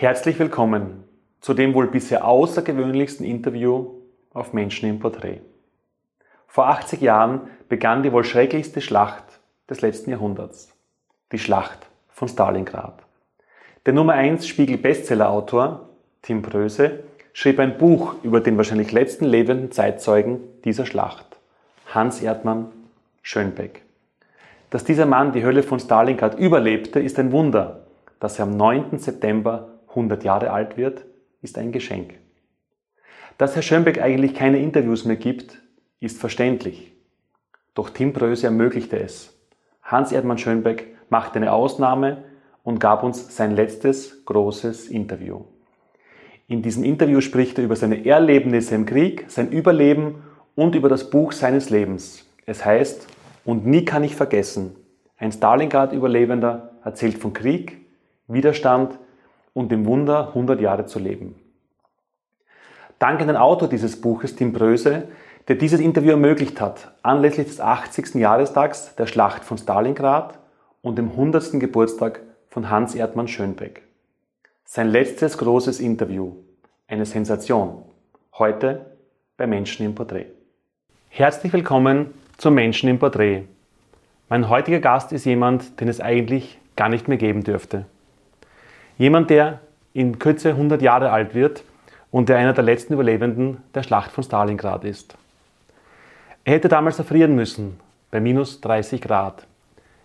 Herzlich willkommen zu dem wohl bisher außergewöhnlichsten Interview auf Menschen im Porträt. Vor 80 Jahren begann die wohl schrecklichste Schlacht des letzten Jahrhunderts. Die Schlacht von Stalingrad. Der Nummer 1 Spiegel Bestsellerautor Tim Pröse schrieb ein Buch über den wahrscheinlich letzten lebenden Zeitzeugen dieser Schlacht, Hans Erdmann Schönbeck. Dass dieser Mann die Hölle von Stalingrad überlebte, ist ein Wunder. Dass er am 9. September 100 Jahre alt wird, ist ein Geschenk. Dass Herr Schönbeck eigentlich keine Interviews mehr gibt, ist verständlich. Doch Tim Bröse ermöglichte es. Hans Erdmann Schönbeck machte eine Ausnahme und gab uns sein letztes großes Interview. In diesem Interview spricht er über seine Erlebnisse im Krieg, sein Überleben und über das Buch seines Lebens. Es heißt, und nie kann ich vergessen, ein Stalingrad-Überlebender erzählt von Krieg, Widerstand und dem Wunder, 100 Jahre zu leben. Dank an den Autor dieses Buches, Tim Bröse, der dieses Interview ermöglicht hat, anlässlich des 80. Jahrestags der Schlacht von Stalingrad und dem 100. Geburtstag von Hans Erdmann Schönbeck. Sein letztes großes Interview, eine Sensation, heute bei Menschen im Porträt. Herzlich willkommen zum Menschen im Porträt. Mein heutiger Gast ist jemand, den es eigentlich gar nicht mehr geben dürfte. Jemand, der in Kürze 100 Jahre alt wird und der einer der letzten Überlebenden der Schlacht von Stalingrad ist. Er hätte damals erfrieren müssen, bei minus 30 Grad.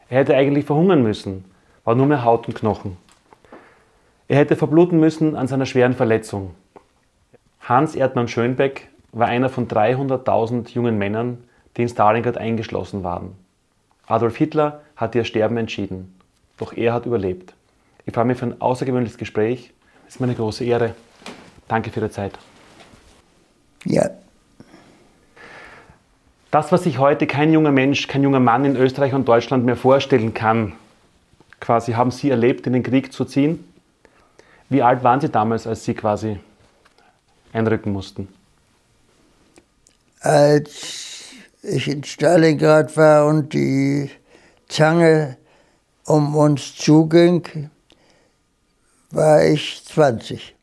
Er hätte eigentlich verhungern müssen, war nur mehr Haut und Knochen. Er hätte verbluten müssen an seiner schweren Verletzung. Hans Erdmann Schönbeck war einer von 300.000 jungen Männern, die in Stalingrad eingeschlossen waren. Adolf Hitler hat ihr Sterben entschieden, doch er hat überlebt. Ich freue mich für ein außergewöhnliches Gespräch. Es ist mir eine große Ehre. Danke für Ihre Zeit. Ja. Das, was sich heute kein junger Mensch, kein junger Mann in Österreich und Deutschland mehr vorstellen kann, quasi haben Sie erlebt, in den Krieg zu ziehen. Wie alt waren Sie damals, als Sie quasi einrücken mussten? Als ich in Stalingrad war und die Zange um uns zuging, war ich 20.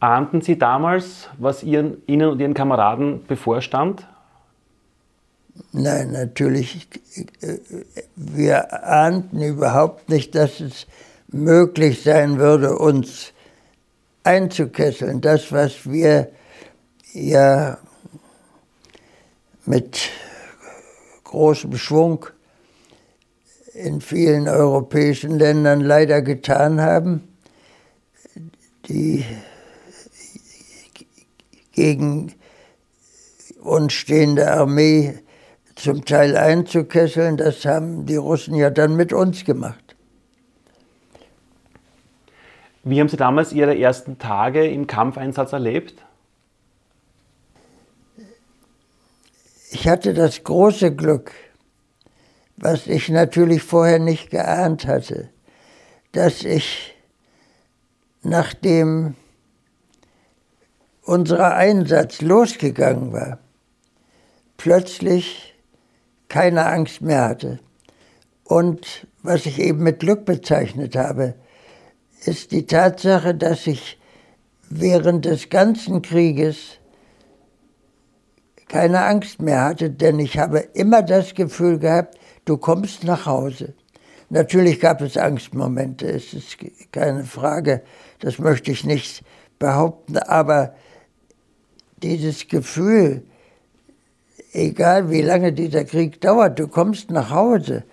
Ahnten Sie damals, was Ihren, Ihnen und Ihren Kameraden bevorstand? Nein, natürlich. Wir ahnten überhaupt nicht, dass es möglich sein würde, uns einzukesseln. Das, was wir ja mit großem Schwung in vielen europäischen Ländern leider getan haben, die gegen uns stehende Armee zum Teil einzukesseln, das haben die Russen ja dann mit uns gemacht. Wie haben Sie damals Ihre ersten Tage im Kampfeinsatz erlebt? Ich hatte das große Glück, was ich natürlich vorher nicht geahnt hatte, dass ich, nachdem unser Einsatz losgegangen war, plötzlich keine Angst mehr hatte. Und was ich eben mit Glück bezeichnet habe, ist die Tatsache, dass ich während des ganzen Krieges keine Angst mehr hatte, denn ich habe immer das Gefühl gehabt, du kommst nach Hause. Natürlich gab es Angstmomente, es ist keine Frage, das möchte ich nicht behaupten, aber dieses Gefühl, egal wie lange dieser Krieg dauert, du kommst nach Hause,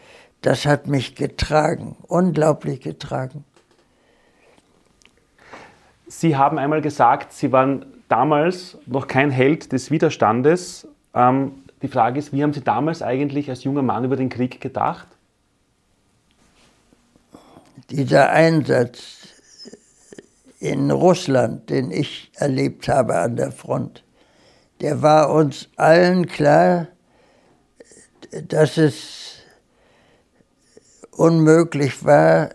das hat mich getragen, unglaublich getragen. Sie haben einmal gesagt, Sie waren damals noch kein Held des Widerstandes. Ähm, die Frage ist, wie haben Sie damals eigentlich als junger Mann über den Krieg gedacht? Dieser Einsatz in Russland, den ich erlebt habe an der Front, der war uns allen klar, dass es unmöglich war,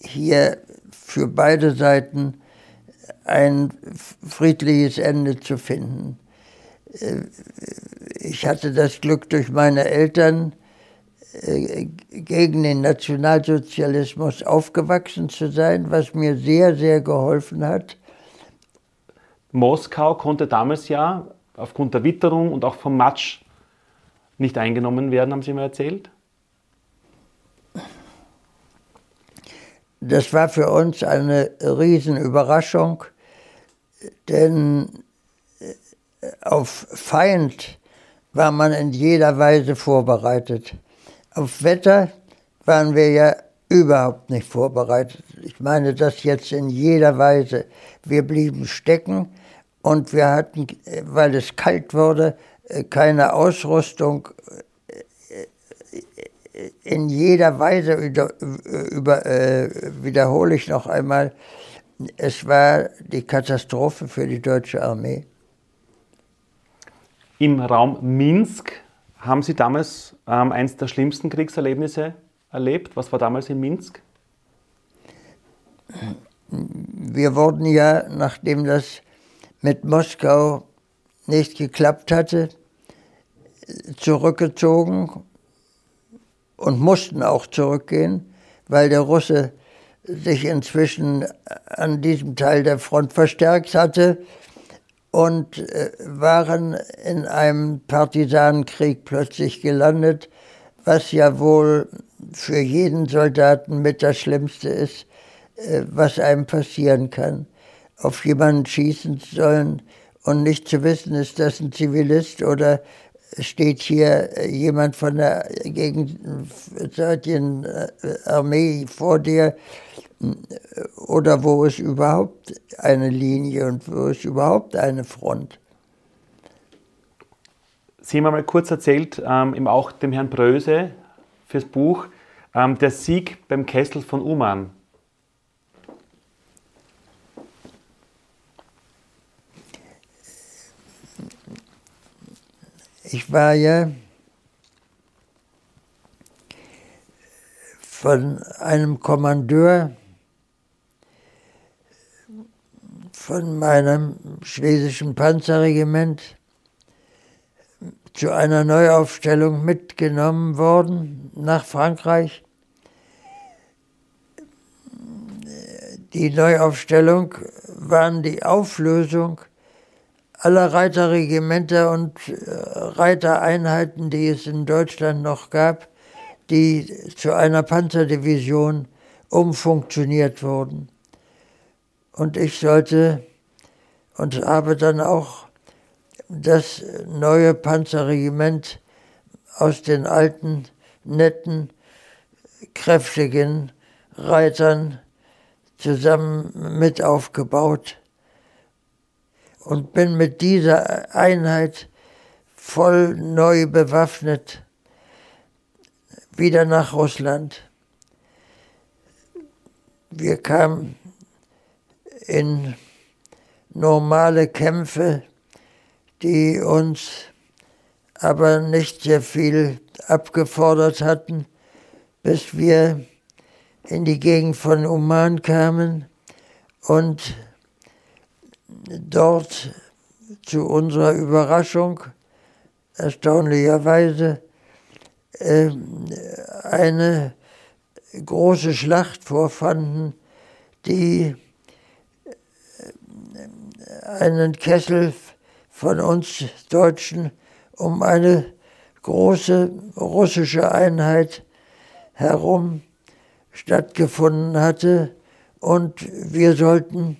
hier für beide Seiten ein friedliches Ende zu finden. Äh, ich hatte das Glück durch meine Eltern, äh, gegen den Nationalsozialismus aufgewachsen zu sein, was mir sehr, sehr geholfen hat. Moskau konnte damals ja aufgrund der Witterung und auch vom Matsch nicht eingenommen werden, haben Sie mir erzählt? Das war für uns eine Riesenüberraschung, denn auf Feind war man in jeder Weise vorbereitet. Auf Wetter waren wir ja überhaupt nicht vorbereitet. Ich meine das jetzt in jeder Weise. Wir blieben stecken und wir hatten, weil es kalt wurde, keine Ausrüstung in jeder Weise über, über, äh, wiederhole ich noch einmal, es war die Katastrophe für die deutsche Armee. Im Raum Minsk haben Sie damals ähm, eines der schlimmsten Kriegserlebnisse erlebt. Was war damals in Minsk? Wir wurden ja, nachdem das mit Moskau nicht geklappt hatte, zurückgezogen und mussten auch zurückgehen, weil der Russe sich inzwischen an diesem Teil der Front verstärkt hatte und äh, waren in einem Partisanenkrieg plötzlich gelandet, was ja wohl für jeden Soldaten mit das Schlimmste ist, äh, was einem passieren kann. Auf jemanden schießen sollen und nicht zu wissen, ist das ein Zivilist oder steht hier jemand von der gegenseitigen Armee vor dir oder wo ist überhaupt eine Linie und wo ist überhaupt eine Front. Sie haben einmal kurz erzählt, ähm, eben auch dem Herrn Bröse fürs Buch, ähm, der Sieg beim Kessel von Uman. Ich war ja von einem Kommandeur von meinem schlesischen Panzerregiment zu einer Neuaufstellung mitgenommen worden nach Frankreich. Die Neuaufstellung waren die Auflösung aller Reiterregimenter und äh, Reitereinheiten, die es in Deutschland noch gab, die zu einer Panzerdivision umfunktioniert wurden. Und ich sollte und habe dann auch das neue Panzerregiment aus den alten, netten, kräftigen Reitern zusammen mit aufgebaut und bin mit dieser Einheit voll neu bewaffnet wieder nach Russland. Wir kamen in normale Kämpfe, die uns aber nicht sehr viel abgefordert hatten, bis wir in die Gegend von Oman kamen und dort zu unserer Überraschung erstaunlicherweise äh, eine große Schlacht vorfanden, die einen Kessel von uns Deutschen um eine große russische Einheit herum stattgefunden hatte. Und wir sollten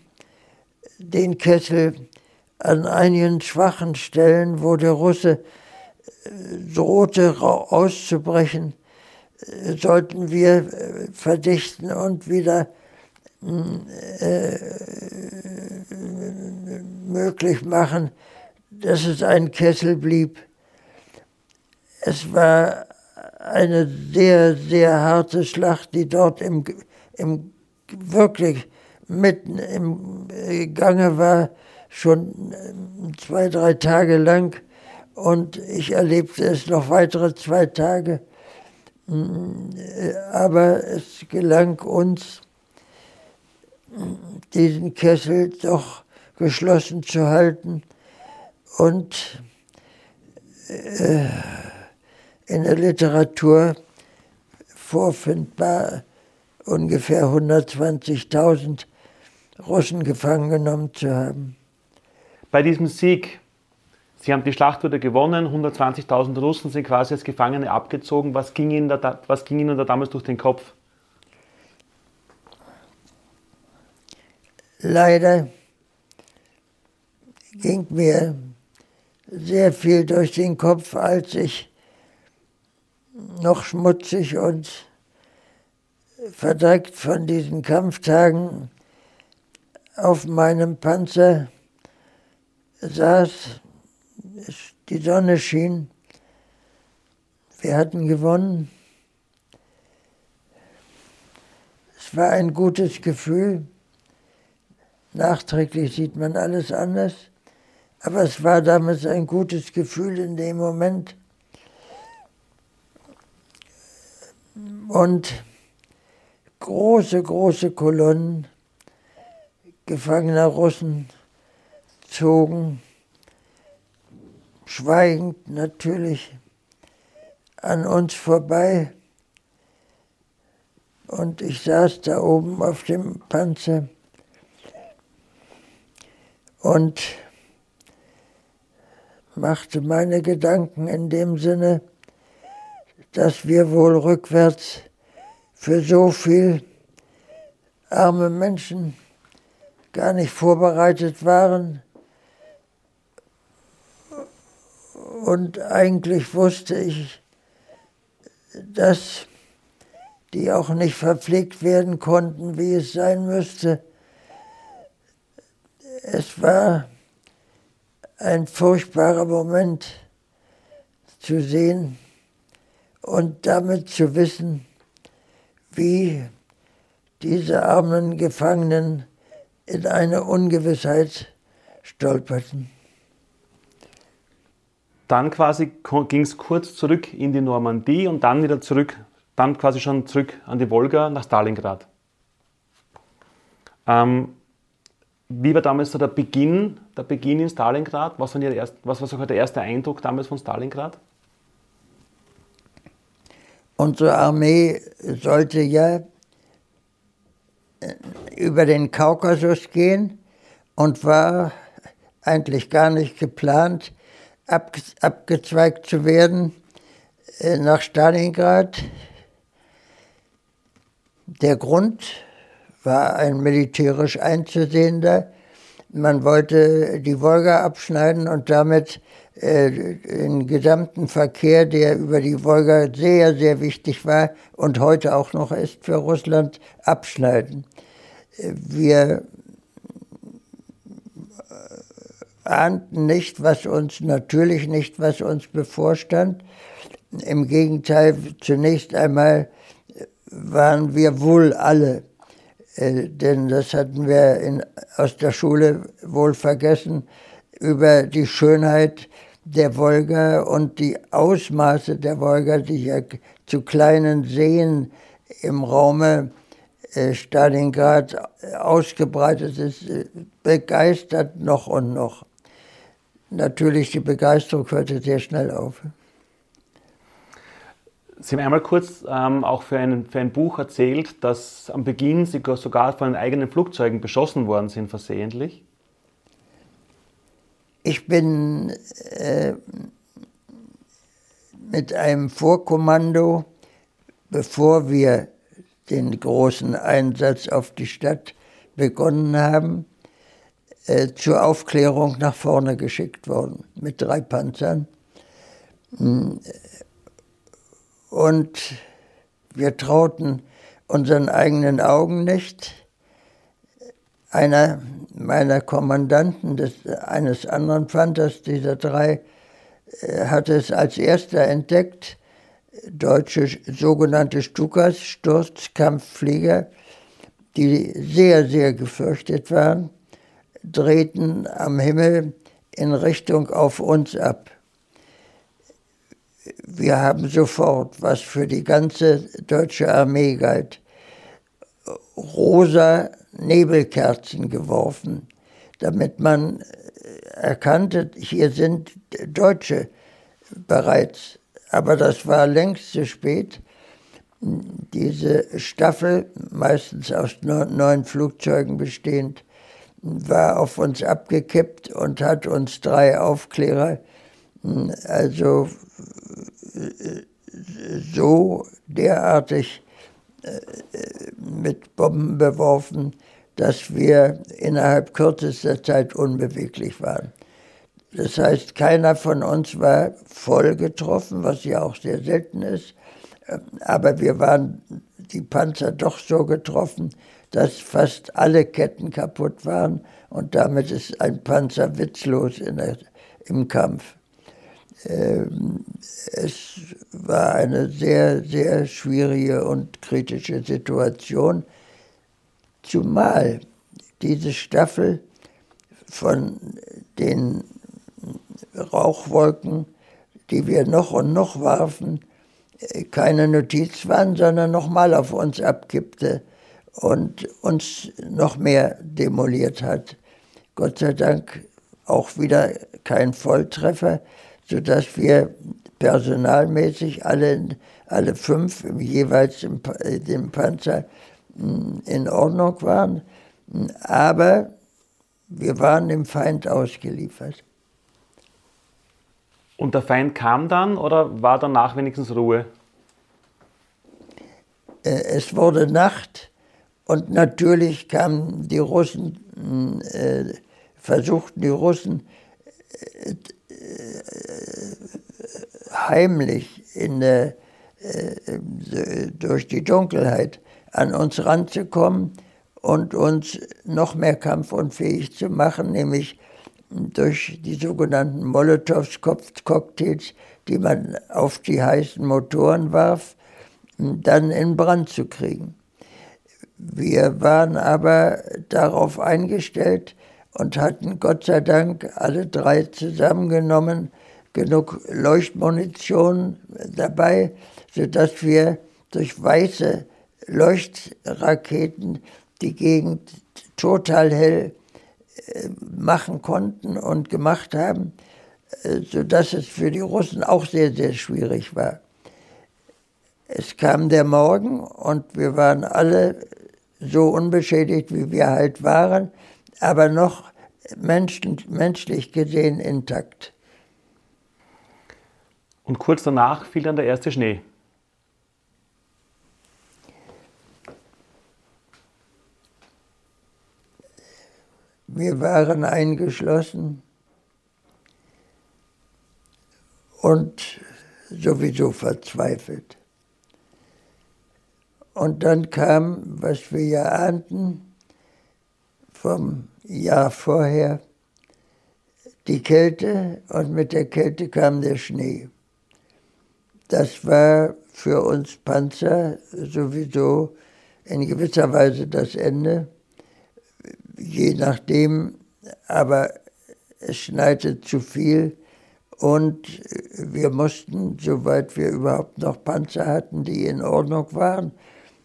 den Kessel an einigen schwachen Stellen, wo der Russe äh, drohte auszubrechen, äh, sollten wir äh, verdichten und wieder äh, möglich machen, dass es ein Kessel blieb. Es war eine sehr, sehr harte Schlacht, die dort im, im wirklich mitten im äh, Gange war, schon äh, zwei, drei Tage lang. Und ich erlebte es noch weitere zwei Tage. Mm, äh, aber es gelang uns, diesen Kessel doch geschlossen zu halten und in der Literatur vorfindbar, ungefähr 120.000 Russen gefangen genommen zu haben. Bei diesem Sieg, Sie haben die Schlacht wieder gewonnen, 120.000 Russen sind quasi als Gefangene abgezogen. Was ging, Ihnen da, was ging Ihnen da damals durch den Kopf? Leider ging mir sehr viel durch den Kopf, als ich noch schmutzig und verdreckt von diesen Kampftagen auf meinem Panzer saß, die Sonne schien, wir hatten gewonnen. Es war ein gutes Gefühl. Nachträglich sieht man alles anders. Aber es war damals ein gutes Gefühl in dem Moment. Und große, große Kolonnen gefangener Russen zogen, schweigend natürlich, an uns vorbei. Und ich saß da oben auf dem Panzer und machte meine Gedanken in dem Sinne, dass wir wohl rückwärts für so viel arme Menschen gar nicht vorbereitet waren. Und eigentlich wusste ich, dass die auch nicht verpflegt werden konnten, wie es sein müsste. Es war ein furchtbarer Moment zu sehen und damit zu wissen, wie diese armen Gefangenen in eine Ungewissheit stolperten. Dann quasi ging es kurz zurück in die Normandie und dann wieder zurück, dann quasi schon zurück an die Wolga nach Stalingrad. Ähm, wie war damals so der Beginn, der Beginn in Stalingrad? Was, waren erst, was war so der erste Eindruck damals von Stalingrad? Unsere Armee sollte ja äh, über den Kaukasus gehen und war eigentlich gar nicht geplant, abgezweigt zu werden äh, nach Stalingrad. Der Grund war ein militärisch einzusehender. Man wollte die Wolga abschneiden und damit äh, den gesamten Verkehr, der über die Wolga sehr, sehr wichtig war und heute auch noch ist für Russland, abschneiden. Wir ahnten nicht, was uns, natürlich nicht, was uns bevorstand. Im Gegenteil, zunächst einmal waren wir wohl alle äh, denn das hatten wir in, aus der Schule wohl vergessen, über die Schönheit der Wolga und die Ausmaße der Wolga, die ja zu kleinen Seen im Raume äh, Stalingrad ausgebreitet ist, äh, begeistert noch und noch. Natürlich, die Begeisterung hörte sehr schnell auf. Sie haben einmal kurz ähm, auch für ein, für ein Buch erzählt, dass am Beginn Sie sogar von eigenen Flugzeugen beschossen worden sind, versehentlich. Ich bin äh, mit einem Vorkommando, bevor wir den großen Einsatz auf die Stadt begonnen haben, äh, zur Aufklärung nach vorne geschickt worden mit drei Panzern. Hm, und wir trauten unseren eigenen Augen nicht. Einer meiner Kommandanten des, eines anderen Panthers, dieser drei, äh, hatte es als erster entdeckt, deutsche sogenannte Stukas, Sturzkampfflieger, die sehr, sehr gefürchtet waren, drehten am Himmel in Richtung auf uns ab wir haben sofort, was für die ganze deutsche Armee galt, rosa Nebelkerzen geworfen, damit man erkannte, hier sind Deutsche bereits. Aber das war längst zu spät. Diese Staffel, meistens aus neun Flugzeugen bestehend, war auf uns abgekippt und hat uns drei Aufklärer also so derartig äh, mit Bomben beworfen, dass wir innerhalb kürzester Zeit unbeweglich waren. Das heißt, keiner von uns war voll getroffen, was ja auch sehr selten ist, aber wir waren die Panzer doch so getroffen, dass fast alle Ketten kaputt waren und damit ist ein Panzer witzlos der, im Kampf. Ähm, es war eine sehr, sehr schwierige und kritische Situation, zumal diese Staffel von den Rauchwolken, die wir noch und noch warfen, keine Notiz waren, sondern nochmal auf uns abkippte und uns noch mehr demoliert hat. Gott sei Dank auch wieder kein Volltreffer, sodass wir personalmäßig alle, alle fünf jeweils im, dem Panzer hm, in Ordnung waren. Aber wir waren dem Feind ausgeliefert. Und der Feind kam dann oder war danach wenigstens Ruhe? Äh, es wurde Nacht und natürlich kamen die Russen, hm, äh, versuchten die Russen äh, heimlich in der, durch die Dunkelheit an uns ranzukommen und uns noch mehr kampfunfähig zu machen, nämlich durch die sogenannten Molotows-Cocktails, die man auf die heißen Motoren warf, dann in Brand zu kriegen. Wir waren aber darauf eingestellt und hatten Gott sei Dank alle drei zusammengenommen genug Leuchtmunition dabei, sodass wir durch weiße Leuchtraketen die Gegend total hell machen konnten und gemacht haben, äh, sodass es für die Russen auch sehr, sehr schwierig war. Es kam der Morgen und wir waren alle so unbeschädigt, wie wir halt waren, aber noch menschen, menschlich gesehen intakt. Und kurz danach fiel dann der erste Schnee. Wir waren eingeschlossen und sowieso verzweifelt. Und dann kam, was wir ja ahnten, vom Jahr vorher, die Kälte und mit der Kälte kam der Schnee. Das war für uns Panzer sowieso in gewisser Weise das Ende je nachdem, aber es schneite zu viel und wir mussten, soweit wir überhaupt noch Panzer hatten, die in Ordnung waren,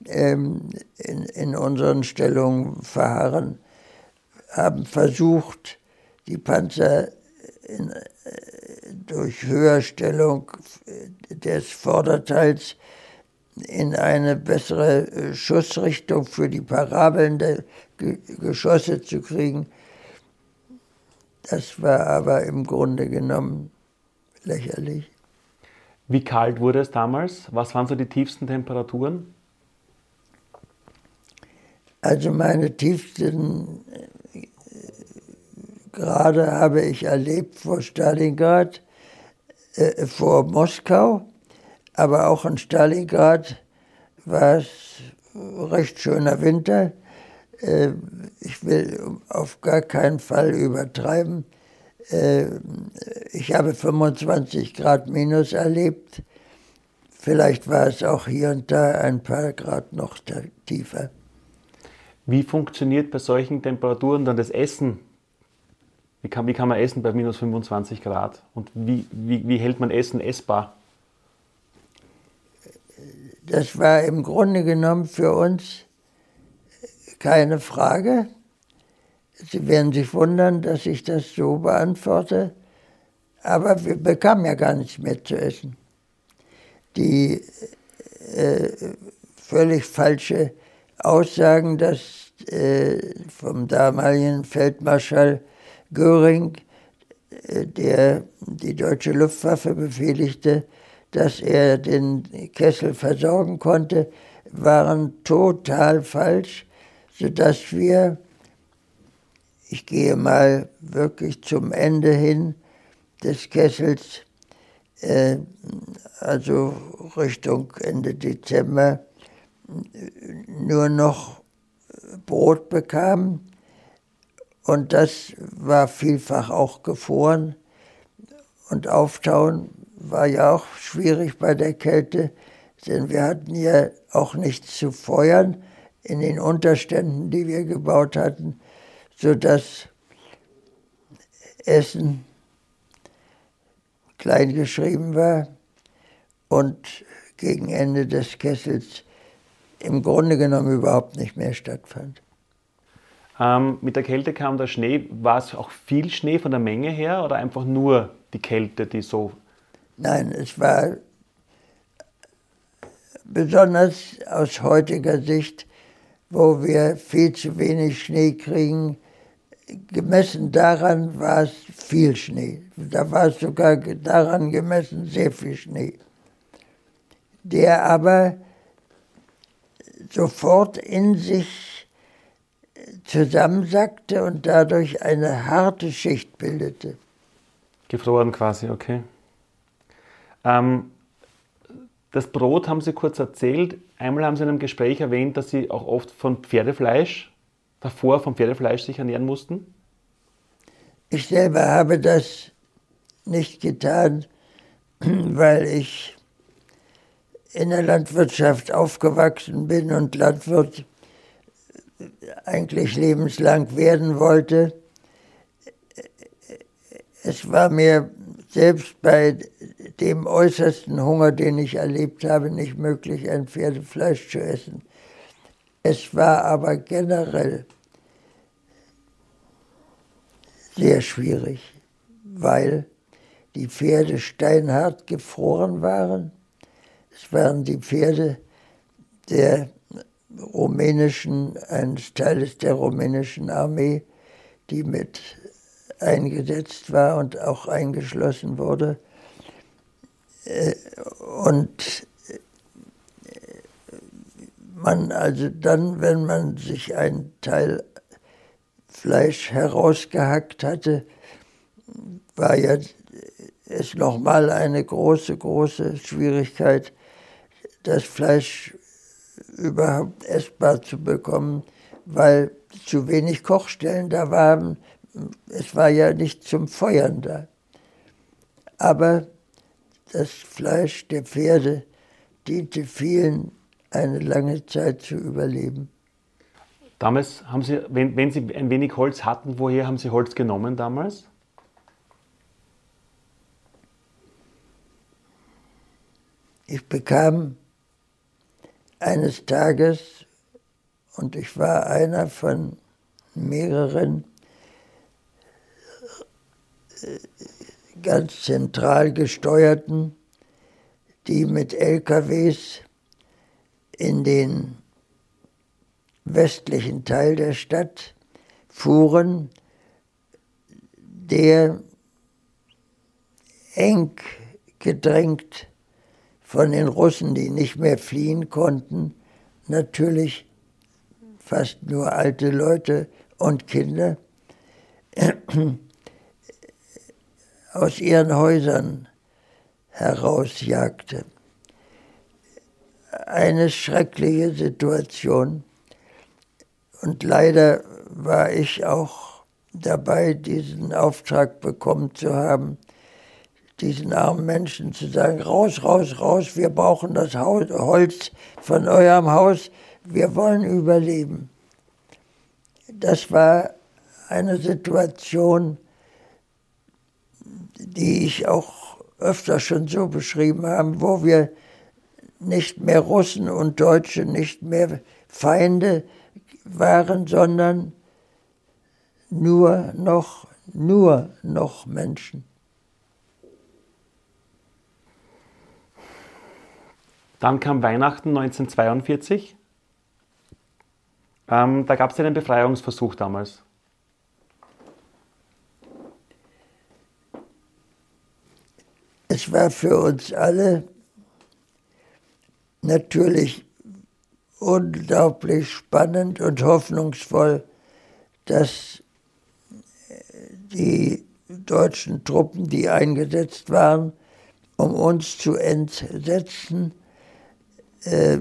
ähm, in, in unseren Stellungen verharren, haben versucht, die Panzer in, äh, durch Höherstellung des Vorderteils in eine bessere äh, Schussrichtung für die Parabeln der Geschosse zu kriegen. Das war aber im Grunde genommen lächerlich. Wie kalt wurde es damals? Was waren so die tiefsten Temperaturen? Also meine tiefsten Grade habe ich erlebt vor Stalingrad, äh, vor Moskau aber auch in Stalingrad war es recht schöner Winter. Äh, ich will auf gar keinen Fall übertreiben. Äh, ich habe 25 Grad minus erlebt. Vielleicht war es auch hier und da ein paar Grad noch tiefer. Wie funktioniert bei solchen Temperaturen dann das Essen? Wie kann, wie kann man essen bei minus 25 Grad? Und wie, wie, wie hält man Essen essbar? Das war im Grunde genommen für uns keine Frage. Sie werden sich wundern, dass ich das so beantworte, aber wir bekamen ja gar nichts mehr zu essen. Die äh, völlig falsche Aussagen, dass äh, vom damaligen Feldmarschall Göring, äh, der die deutsche Luftwaffe befehligte, dass er den Kessel versorgen konnte, waren total falsch, sodass wir, ich gehe mal wirklich zum Ende hin des Kessels, äh, also Richtung Ende Dezember, nur noch Brot bekamen. Und das war vielfach auch gefroren. Und auftauen war ja auch schwierig bei der Kälte, denn wir hatten ja auch nichts zu feuern in den Unterständen, die wir gebaut hatten, sodass Essen klein geschrieben war und gegen Ende des Kessels im Grunde genommen überhaupt nicht mehr stattfand. Ähm, mit der Kälte kam der Schnee. War es auch viel Schnee von der Menge her oder einfach nur die Kälte, die so. Nein, es war besonders aus heutiger Sicht, wo wir viel zu wenig Schnee kriegen. Gemessen daran war es viel Schnee. Da war es sogar daran gemessen sehr viel Schnee. Der aber sofort in sich zusammensackte und dadurch eine harte Schicht bildete. Gefroren quasi, okay. Ähm, das Brot haben Sie kurz erzählt. Einmal haben Sie in einem Gespräch erwähnt, dass Sie auch oft von Pferdefleisch, davor vom Pferdefleisch sich ernähren mussten. Ich selber habe das nicht getan, weil ich in der Landwirtschaft aufgewachsen bin und Landwirt eigentlich lebenslang werden wollte. Es war mir selbst bei dem äußersten Hunger, den ich erlebt habe, nicht möglich, ein Pferdefleisch zu essen. Es war aber generell sehr schwierig, weil die Pferde steinhart gefroren waren es waren die Pferde der rumänischen, eines Teiles der rumänischen Armee, die mit eingesetzt war und auch eingeschlossen wurde. Äh, und äh, man also dann, wenn man sich ein Teil Fleisch herausgehackt hatte, war ja es nochmal eine große, große Schwierigkeit, das Fleisch überhaupt essbar zu bekommen, weil zu wenig Kochstellen da waren. Es war ja nicht zum Feuern da. Aber das Fleisch der Pferde diente vielen eine lange Zeit zu überleben. Damals haben Sie, wenn, wenn Sie ein wenig Holz hatten, woher haben Sie Holz genommen damals? Ich bekam eines Tages, und ich war einer von mehreren ganz zentral gesteuerten, die mit LKWs in den westlichen Teil der Stadt fuhren, der eng gedrängt von den Russen, die nicht mehr fliehen konnten, natürlich fast nur alte Leute und Kinder, aus ihren Häusern herausjagte. Eine schreckliche Situation. Und leider war ich auch dabei, diesen Auftrag bekommen zu haben, diesen armen Menschen zu sagen, raus, raus, raus, wir brauchen das Holz von eurem Haus, wir wollen überleben. Das war eine Situation, die ich auch öfter schon so beschrieben habe, wo wir nicht mehr Russen und Deutsche, nicht mehr Feinde waren, sondern nur noch, nur noch Menschen. Dann kam Weihnachten 1942. Ähm, da gab es einen Befreiungsversuch damals. Es war für uns alle natürlich unglaublich spannend und hoffnungsvoll, dass die deutschen Truppen, die eingesetzt waren, um uns zu entsetzen, äh,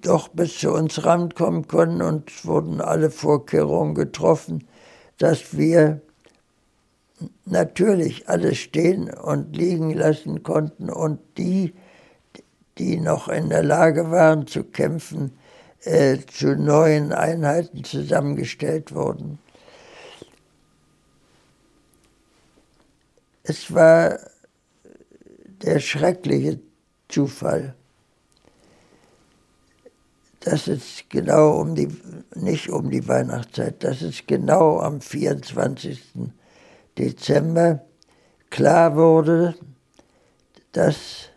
doch bis zu uns rankommen können und wurden alle Vorkehrungen getroffen, dass wir natürlich alles stehen und liegen lassen konnten und die, die noch in der Lage waren zu kämpfen, äh, zu neuen Einheiten zusammengestellt wurden. Es war der schreckliche Zufall, dass es genau um die, nicht um die Weihnachtszeit, dass es genau am 24. Dezember klar wurde, dass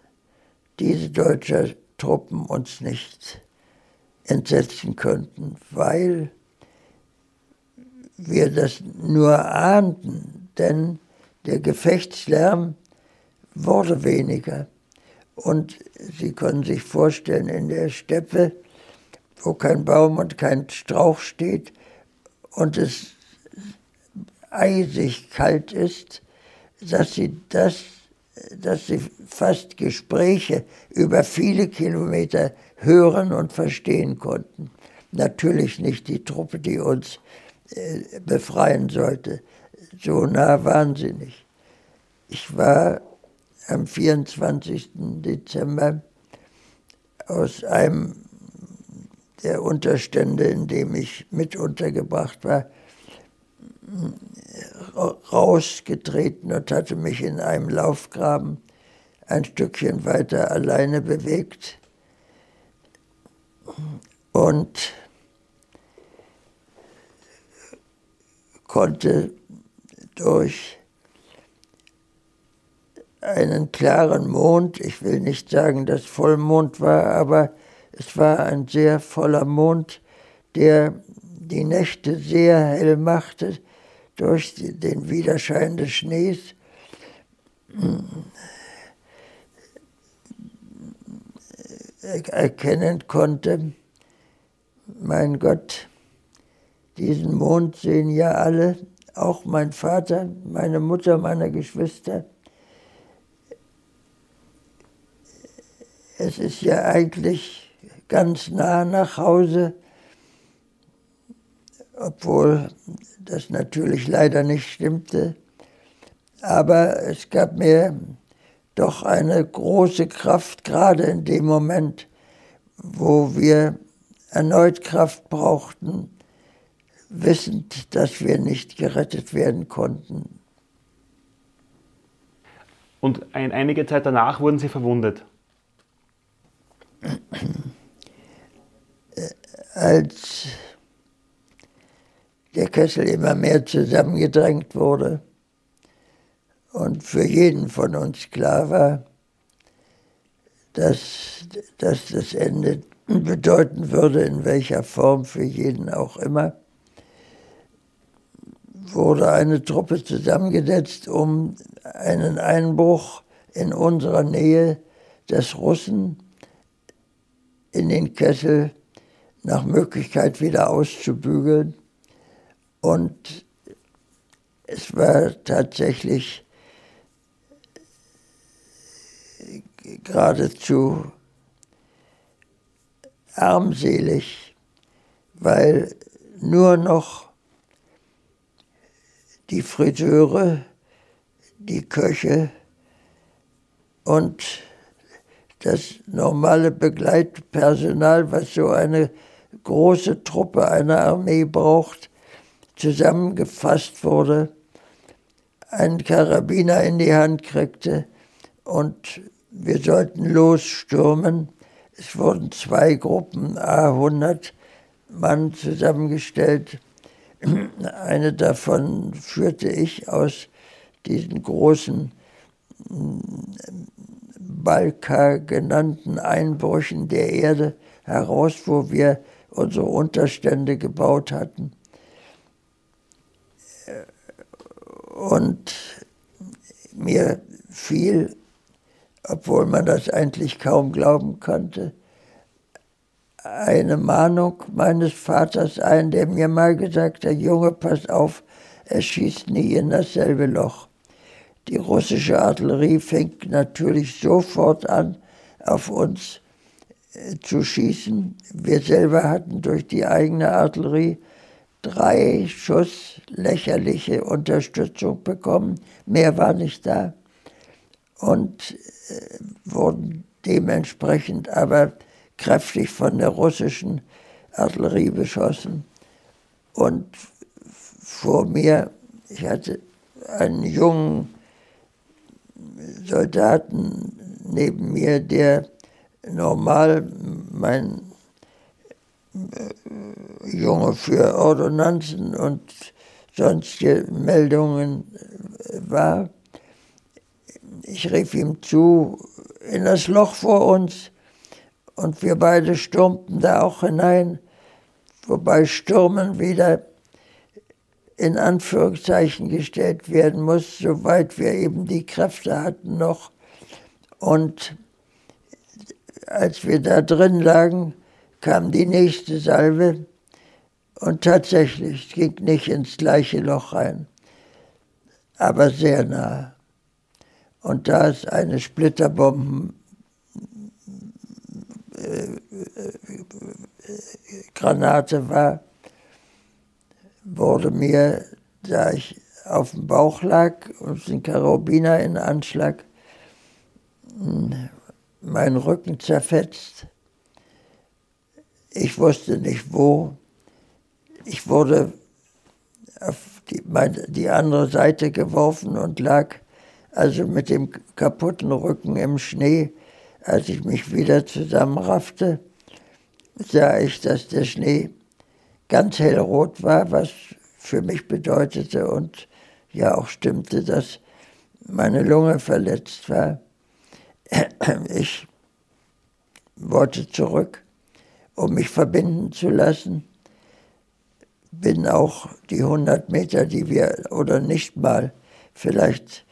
diese deutschen Truppen uns nicht entsetzen könnten, weil wir das nur ahnten, denn der Gefechtslärm wurde weniger. Und Sie können sich vorstellen, in der Steppe, wo kein Baum und kein Strauch steht und es eisig kalt ist, dass Sie das, dass Sie fast Gespräche über viele Kilometer hören und verstehen konnten. Natürlich nicht die Truppe, die uns äh, befreien sollte. So nah waren sie nicht. Ich war am 24. Dezember aus einem der Unterstände, in dem ich mit untergebracht war, rausgetreten und hatte mich in einem Laufgraben ein Stückchen weiter alleine bewegt. Und konnte durch einen klaren Mond, ich will nicht sagen, dass Vollmond war, aber es war ein sehr voller Mond, der die Nächte sehr hell machte durch den Widerschein des Schnees. erkennen konnte, mein Gott, diesen Mond sehen ja alle, auch mein Vater, meine Mutter, meine Geschwister. Es ist ja eigentlich ganz nah nach Hause, obwohl das natürlich leider nicht stimmte. Aber es gab mir doch eine große Kraft, gerade in dem Moment, wo wir erneut Kraft brauchten, wissend, dass wir nicht gerettet werden konnten. Und ein, einige Zeit danach wurden Sie verwundet. Als der Kessel immer mehr zusammengedrängt wurde und für jeden von uns klar war, dass, dass das Ende bedeuten würde, in welcher Form für jeden auch immer, wurde eine Truppe zusammengesetzt, um einen Einbruch in unserer Nähe des Russen in den Kessel nach Möglichkeit wieder auszubügeln. Und es war tatsächlich geradezu armselig, weil nur noch die Friseure, die Köche und das normale Begleitpersonal, was so eine große Truppe einer Armee braucht, zusammengefasst wurde, einen Karabiner in die Hand kriegte und wir sollten losstürmen. Es wurden zwei Gruppen, A100 Mann zusammengestellt. Eine davon führte ich aus diesen großen Balka genannten Einbrüchen der Erde heraus, wo wir unsere Unterstände gebaut hatten. Und mir fiel, obwohl man das eigentlich kaum glauben konnte, eine Mahnung meines Vaters ein, der mir mal gesagt hat, Junge, pass auf, er schießt nie in dasselbe Loch. Die russische Artillerie fängt natürlich sofort an, auf uns zu schießen. Wir selber hatten durch die eigene Artillerie drei Schuss lächerliche Unterstützung bekommen. Mehr war nicht da. Und äh, wurden dementsprechend aber kräftig von der russischen Artillerie beschossen. Und vor mir, ich hatte einen jungen Soldaten neben mir, der normal mein äh, Junge für Ordonnanzen und sonstige Meldungen war. Ich rief ihm zu, in das Loch vor uns. Und wir beide stürmten da auch hinein, wobei Stürmen wieder in Anführungszeichen gestellt werden muss, soweit wir eben die Kräfte hatten noch. Und als wir da drin lagen, kam die nächste Salve und tatsächlich, ging nicht ins gleiche Loch rein, aber sehr nah. Und da es eine Splitterbomben Granate war, wurde mir, da ich auf dem Bauch lag und ein Karabiner in Anschlag, mein Rücken zerfetzt. Ich wusste nicht wo. Ich wurde auf die, meine, die andere Seite geworfen und lag also mit dem kaputten Rücken im Schnee. Als ich mich wieder zusammenraffte, sah ich, dass der Schnee ganz hellrot war, was für mich bedeutete und ja auch stimmte, dass meine Lunge verletzt war. Ich wollte zurück, um mich verbinden zu lassen. Bin auch die 100 Meter, die wir, oder nicht mal, vielleicht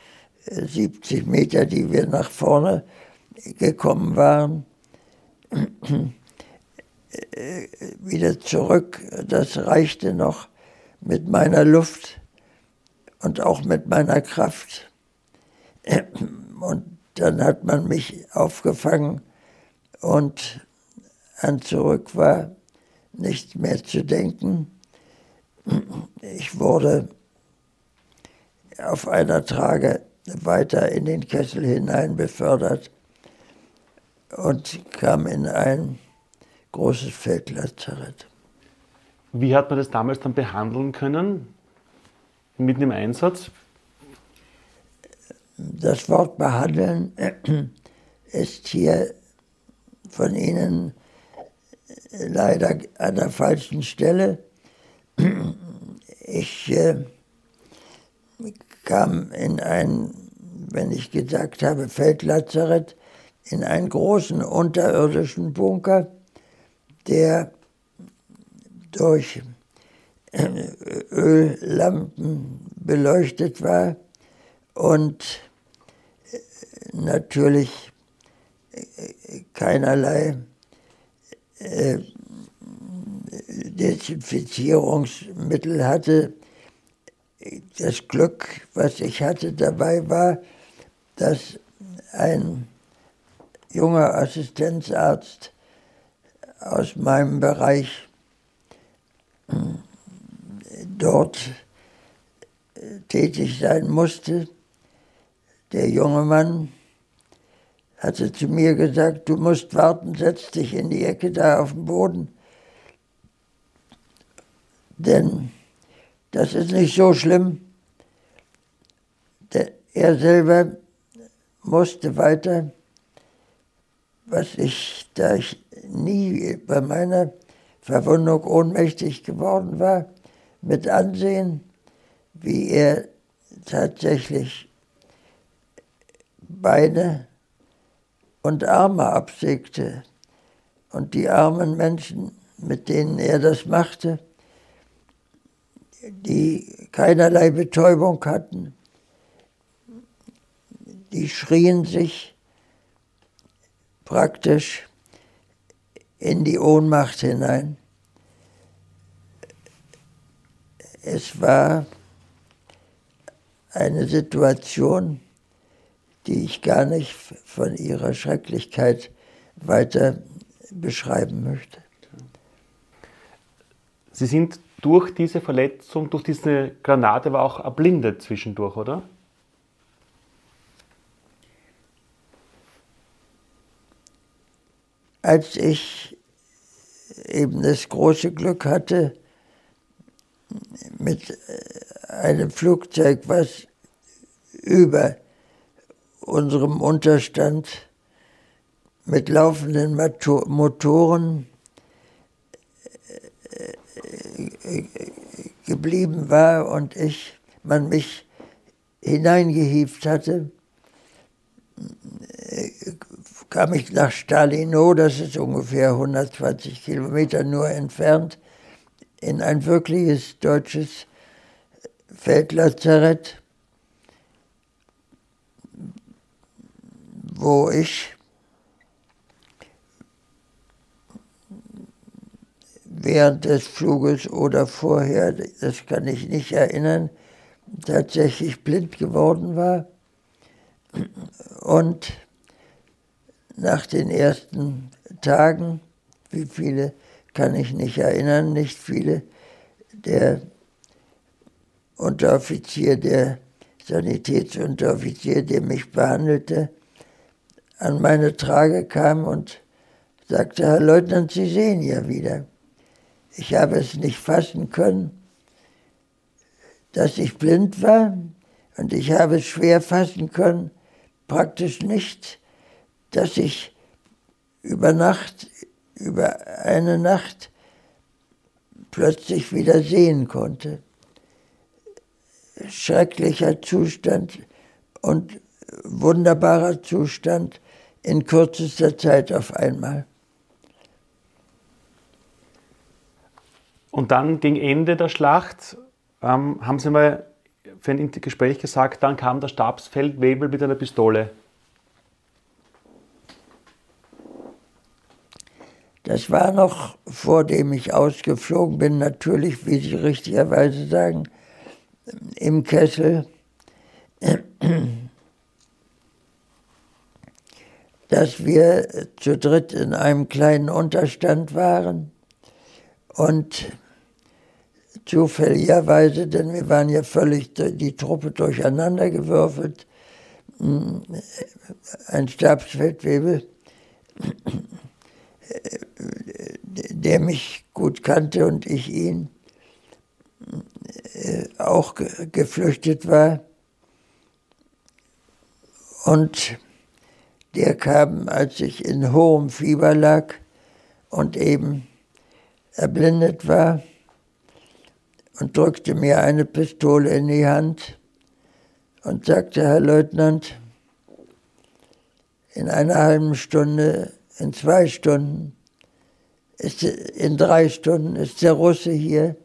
70 Meter, die wir nach vorne gekommen waren, äh, wieder zurück. Das reichte noch mit meiner Luft und auch mit meiner Kraft. Und dann hat man mich aufgefangen und an zurück war nicht mehr zu denken. Ich wurde auf einer Trage weiter in den Kessel hinein befördert und kam in ein großes Feldlazarett. Wie hat man das damals dann behandeln können? Mitten im Einsatz? Das Wort behandeln ist hier von Ihnen leider an der falschen Stelle. Ich äh, kam in ein, wenn ich gesagt habe, Feldlazarett, in einen großen unterirdischen Bunker der durch Öllampen beleuchtet war und natürlich äh, keinerlei Desinfizierungsmittel hatte. Das Glück, was ich hatte dabei, war, dass ein junger Assistenzarzt aus meinem Bereich dort tätig sein musste. Der junge Mann hatte zu mir gesagt, du musst warten, setz dich in die Ecke da auf den Boden. Denn das ist nicht so schlimm. Er selber musste weiter was ich, da ich nie bei meiner Verwundung ohnmächtig geworden war, mit ansehen, wie er tatsächlich Beine und Arme absägte. Und die armen Menschen, mit denen er das machte, die keinerlei Betäubung hatten, die schrien sich praktisch in die Ohnmacht hinein. Es war eine Situation, die ich gar nicht von ihrer Schrecklichkeit weiter beschreiben möchte. Sie sind durch diese Verletzung, durch diese Granate war auch erblindet zwischendurch, oder? Als ich eben das große Glück hatte, mit einem Flugzeug, was über unserem Unterstand mit laufenden Motoren geblieben war und ich, man mich hineingehieft hatte, kam ich nach Stalino, das ist ungefähr 120 Kilometer nur entfernt, in ein wirkliches deutsches Feldlazarett, wo ich während des Fluges oder vorher, das kann ich nicht erinnern, tatsächlich blind geworden war. Und nach den ersten Tagen, wie viele kann ich nicht erinnern, nicht viele, der Unteroffizier, der Sanitätsunteroffizier, der mich behandelte, an meine Trage kam und sagte, Herr Leutnant, Sie sehen ja wieder. Ich habe es nicht fassen können, dass ich blind war und ich habe es schwer fassen können, praktisch nicht, dass ich über Nacht, über eine Nacht plötzlich wieder sehen konnte. Schrecklicher Zustand und wunderbarer Zustand in kürzester Zeit auf einmal. Und dann gegen Ende der Schlacht ähm, haben Sie mal für ein Gespräch gesagt, dann kam der Stabsfeldwebel mit einer Pistole. Das war noch vor dem ich ausgeflogen bin, natürlich, wie Sie richtigerweise sagen, im Kessel, dass wir zu dritt in einem kleinen Unterstand waren und zufälligerweise, denn wir waren ja völlig die Truppe durcheinandergewürfelt, hm, ein Stabsfeldwebel, der mich gut kannte und ich ihn, äh, auch geflüchtet war. Und der kam, als ich in hohem Fieber lag und eben erblindet war und drückte mir eine Pistole in die Hand und sagte, Herr Leutnant, in einer halben Stunde, in zwei Stunden, ist, in drei Stunden ist der Russe hier.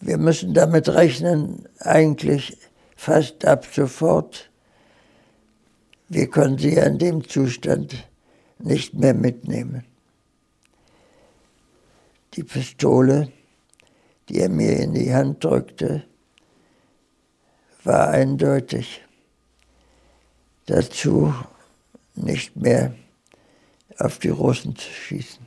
Wir müssen damit rechnen, eigentlich fast ab sofort. Wir können sie in dem Zustand nicht mehr mitnehmen die Pistole, die er mir in die Hand drückte, war eindeutig dazu, nicht mehr auf die Russen zu schießen.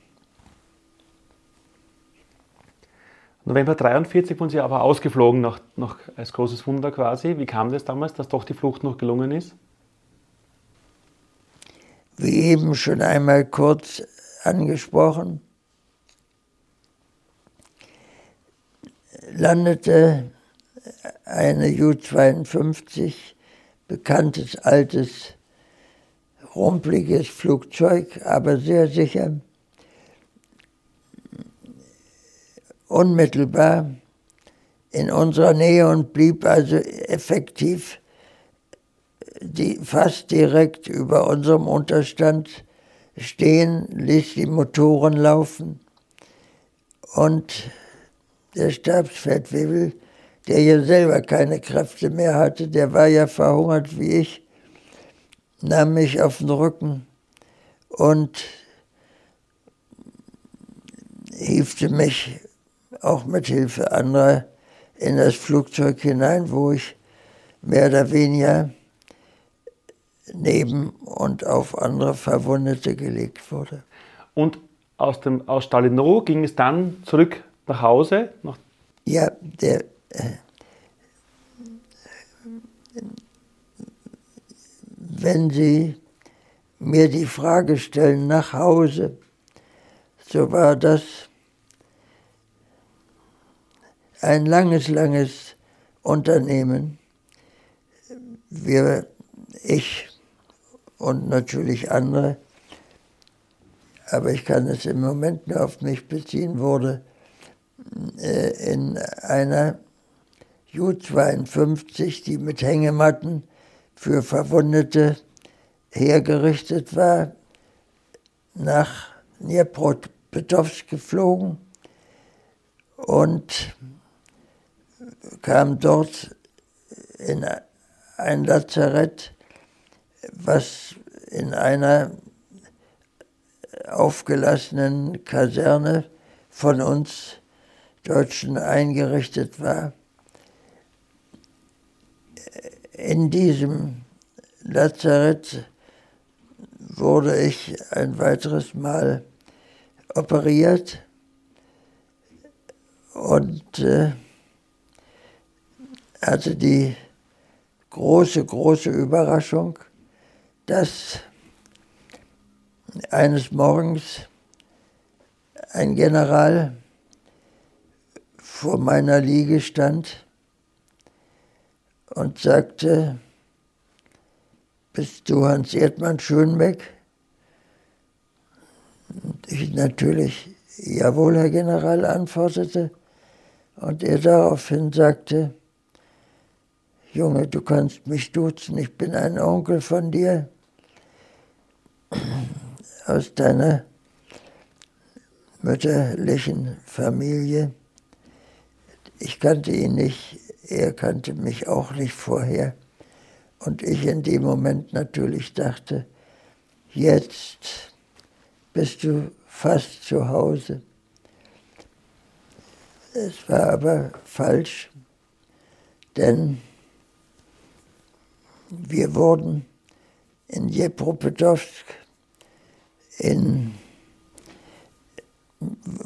November 43 wurden Sie aber ausgeflogen, noch, noch als großes Wunder quasi. Wie kam das damals, dass doch die Flucht noch gelungen ist? Wie eben schon einmal kurz angesprochen, landete eine Ju-52, bekanntes altes, rumpliges Flugzeug, aber sehr sicher, unmittelbar in unserer Nähe und blieb also effektiv die fast direkt über unserem Unterstand stehen, ließ die Motoren laufen. Und der Stabsfeldwebel, der ja selber keine Kräfte mehr hatte, der war ja verhungert wie ich, nahm mich auf den Rücken und hiefte mich auch mit Hilfe anderer in das Flugzeug hinein, wo ich mehr oder weniger neben und auf andere Verwundete gelegt wurde. Und aus, dem, aus Stalinroh ging es dann zurück nach Hause? Nach ja, der, äh, wenn Sie mir die Frage stellen nach Hause, so war das ein langes, langes Unternehmen. Wir, ich und natürlich andere, aber ich kann es im Moment nur auf mich beziehen, wurde äh, in einer Ju-52, die mit Hängematten für Verwundete hergerichtet war, nach Dnipropetrovsk geflogen und kam dort in ein Lazarett, was in einer aufgelassenen Kaserne von uns Deutschen eingerichtet war. In diesem Lazarett wurde ich ein weiteres Mal operiert und äh, hatte die große, große Überraschung, dass eines Morgens ein General vor meiner Liege stand und sagte, bist du Hans Erdmann Schönbeck? Und ich natürlich, jawohl, Herr General, antwortete. Und er daraufhin sagte, Junge, du kannst mich duzen, ich bin ein Onkel von dir aus deiner mütterlichen Familie. Ich kannte ihn nicht, er kannte mich auch nicht vorher. Und ich in dem Moment natürlich dachte, jetzt bist du fast zu Hause. Es war aber falsch, denn wir wurden in Jepropetowsk in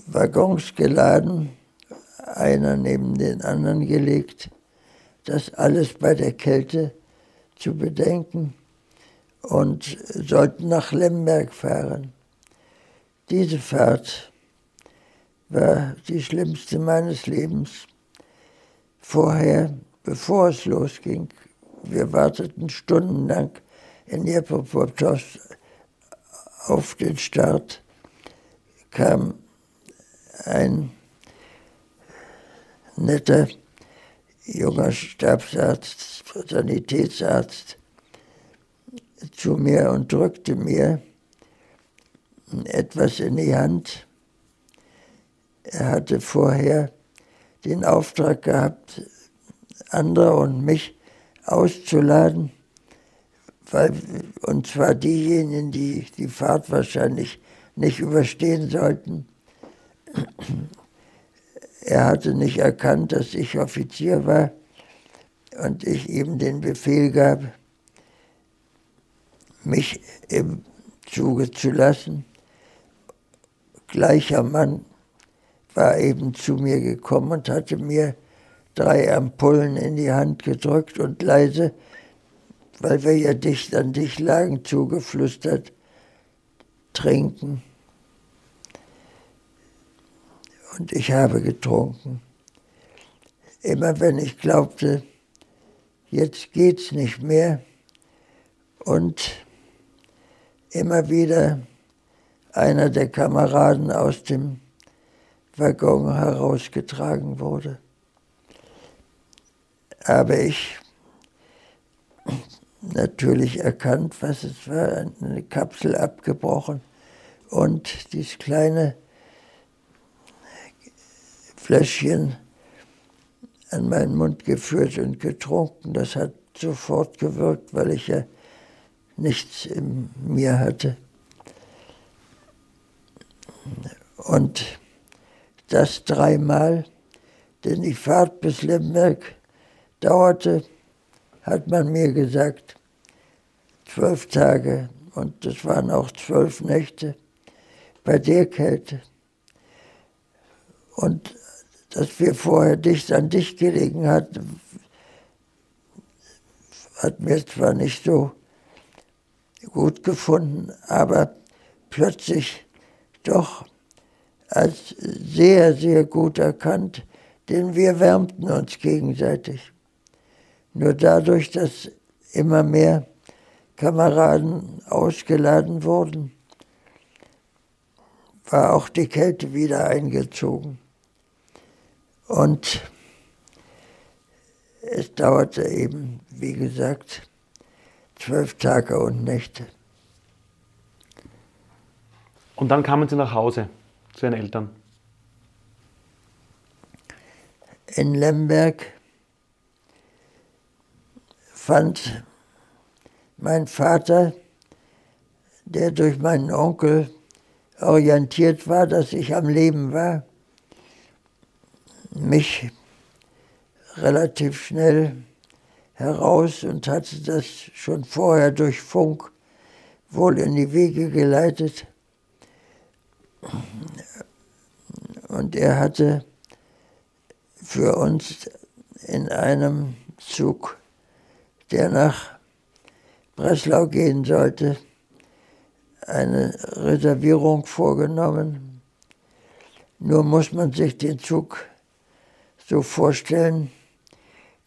Waggons geladen, einer neben den anderen gelegt, das alles bei der Kälte zu bedenken und sollten nach Lemberg fahren. Diese Fahrt war die schlimmste meines Lebens. Vorher, bevor es losging, wir warteten stundenlang in Dnipropetrovsk auf den Start, kam ein netter junger Stabsarzt, Sanitätsarzt zu mir und drückte mir etwas in die Hand. Er hatte vorher den Auftrag gehabt, andere und mich auszuladen, weil, und zwar diejenigen, die die Fahrt wahrscheinlich nicht überstehen sollten. Er hatte nicht erkannt, dass ich Offizier war und ich ihm den Befehl gab, mich im Zuge zu lassen. Gleicher Mann war eben zu mir gekommen und hatte mir drei Ampullen in die Hand gedrückt und leise, weil wir ja dicht an dich lagen, zugeflüstert, trinken und ich habe getrunken. Immer wenn ich glaubte, jetzt geht's nicht mehr und immer wieder einer der Kameraden aus dem Waggon herausgetragen wurde. Aber ich natürlich erkannt, was es war, eine Kapsel abgebrochen und dieses kleine Fläschchen an meinen Mund geführt und getrunken. Das hat sofort gewirkt, weil ich ja nichts in mir hatte. Und das dreimal, denn die Fahrt bis Lemberg dauerte, hat man mir gesagt, zwölf Tage und das waren auch zwölf Nächte bei der Kälte. Und dass wir vorher dicht an dich gelegen hatten, hat mir zwar nicht so gut gefunden, aber plötzlich doch als sehr, sehr gut erkannt, denn wir wärmten uns gegenseitig. Nur dadurch, dass immer mehr Kameraden ausgeladen wurden, war auch die Kälte wieder eingezogen. Und es dauerte eben, wie gesagt, zwölf Tage und Nächte. Und dann kamen Sie nach Hause zu Ihren Eltern? In Lemberg fand mein Vater, der durch meinen Onkel orientiert war, dass ich am Leben war, mich relativ schnell heraus und hatte das schon vorher durch Funk wohl in die Wege geleitet. Und er hatte für uns in einem Zug, der nach Breslau gehen sollte, eine Reservierung vorgenommen. Nur muss man sich den Zug so vorstellen,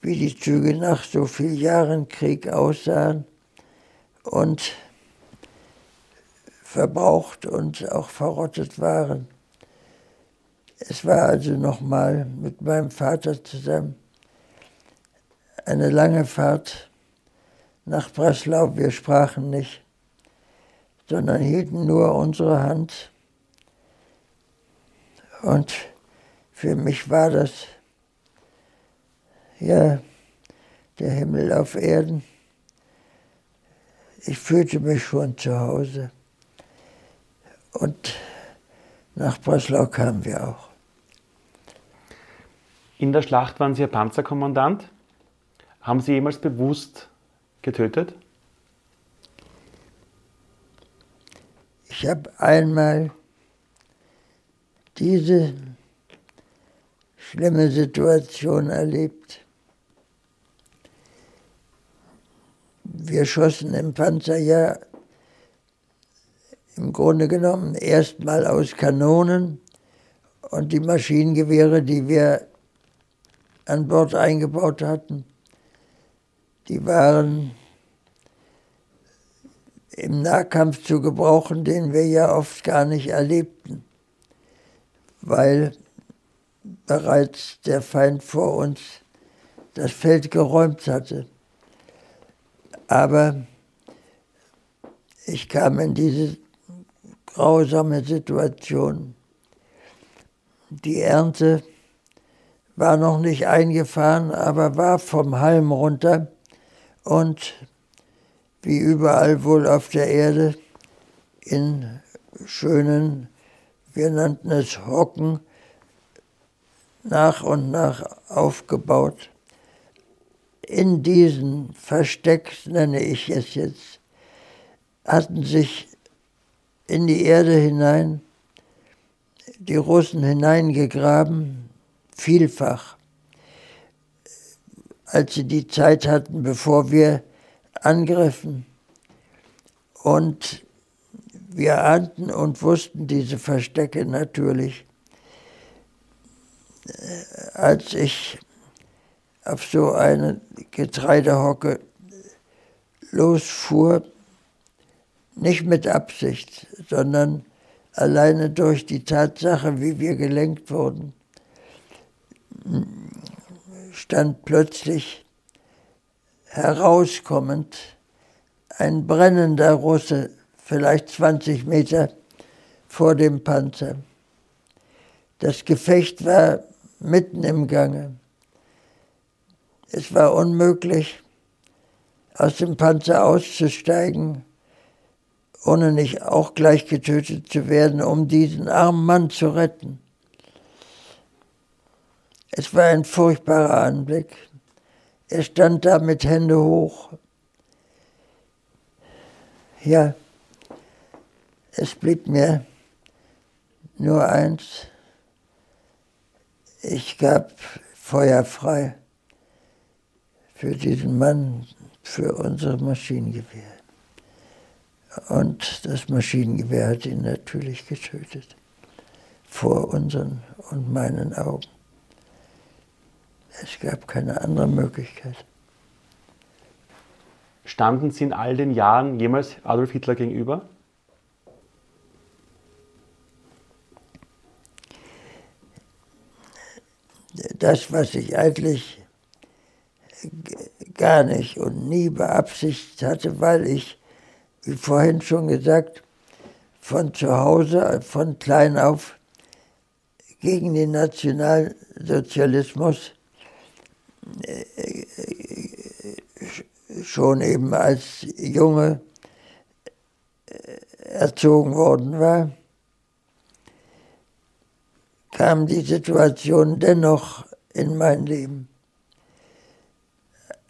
wie die Züge nach so vielen Jahren Krieg aussahen und verbraucht und auch verrottet waren. Es war also nochmal mit meinem Vater zusammen eine lange Fahrt nach Breslau. Wir sprachen nicht, sondern hielten nur unsere Hand. Und für mich war das ja der Himmel auf Erden. Ich fühlte mich schon zu Hause. Und nach Breslau kamen wir auch. In der Schlacht waren Sie Panzerkommandant. Haben Sie jemals bewusst getötet? Ich habe einmal diese schlimme Situation erlebt. Wir schossen im Panzer ja im Grunde genommen erstmal aus Kanonen und die Maschinengewehre, die wir an Bord eingebaut hatten, die waren im Nahkampf zu gebrauchen, den wir ja oft gar nicht erlebten, weil bereits der Feind vor uns das Feld geräumt hatte. Aber ich kam in diese grausame Situation. Die Ernte war noch nicht eingefahren, aber war vom Halm runter und wie überall wohl auf der Erde in schönen, wir nannten es Hocken, nach und nach aufgebaut. In diesen Verstecks, nenne ich es jetzt, hatten sich in die Erde hinein die Russen hineingegraben, vielfach, als sie die Zeit hatten, bevor wir angriffen. Und wir ahnten und wussten diese Verstecke natürlich. Äh, als ich auf so eine Getreidehocke losfuhr, nicht mit Absicht, sondern alleine durch die Tatsache, wie wir gelenkt wurden, stand plötzlich herauskommend ein brennender Russe, vielleicht 20 Meter vor dem Panzer. Das Gefecht war mitten im Gange. Es war unmöglich, aus dem Panzer auszusteigen, ohne nicht auch gleich getötet zu werden, um diesen armen Mann zu retten. Es war ein furchtbarer Anblick. Er stand da mit Hände hoch. Ja, es blieb mir nur eins. Ich gab Feuer frei für diesen Mann, für unser Maschinengewehr. Und das Maschinengewehr hat ihn natürlich getötet. Vor unseren und meinen Augen. Es gab keine andere Möglichkeit. Standen Sie in all den Jahren jemals Adolf Hitler gegenüber? Das, was ich eigentlich gar nicht und nie beabsichtigt hatte, weil ich, wie vorhin schon gesagt, von zu Hause, von klein auf, gegen den Nationalsozialismus schon eben als Junge erzogen worden war, kam die Situation dennoch in mein Leben.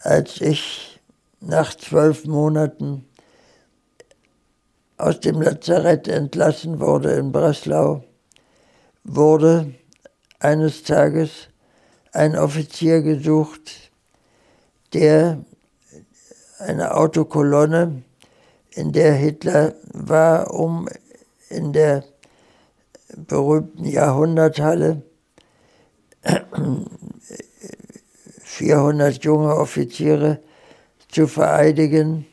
Als ich nach zwölf Monaten aus dem Lazarett entlassen wurde in Breslau, wurde eines Tages ein Offizier gesucht, der eine Autokolonne, in der Hitler war, um in der berühmten Jahrhunderthalle 400 junge Offiziere zu vereidigen,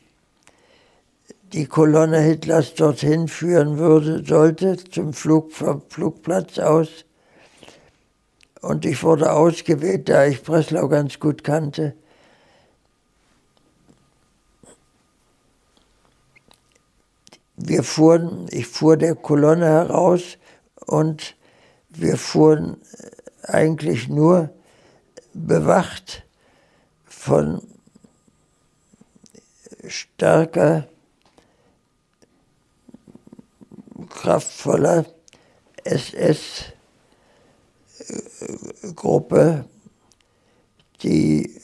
die Kolonne Hitlers dorthin führen würde, sollte, zum Flug, vom Flugplatz aus. Und ich wurde ausgewählt, da ich Breslau ganz gut kannte. Wir fuhren, ich fuhr der Kolonne heraus und wir fuhren eigentlich nur bewacht von starker, kraftvoller SS Gruppe, die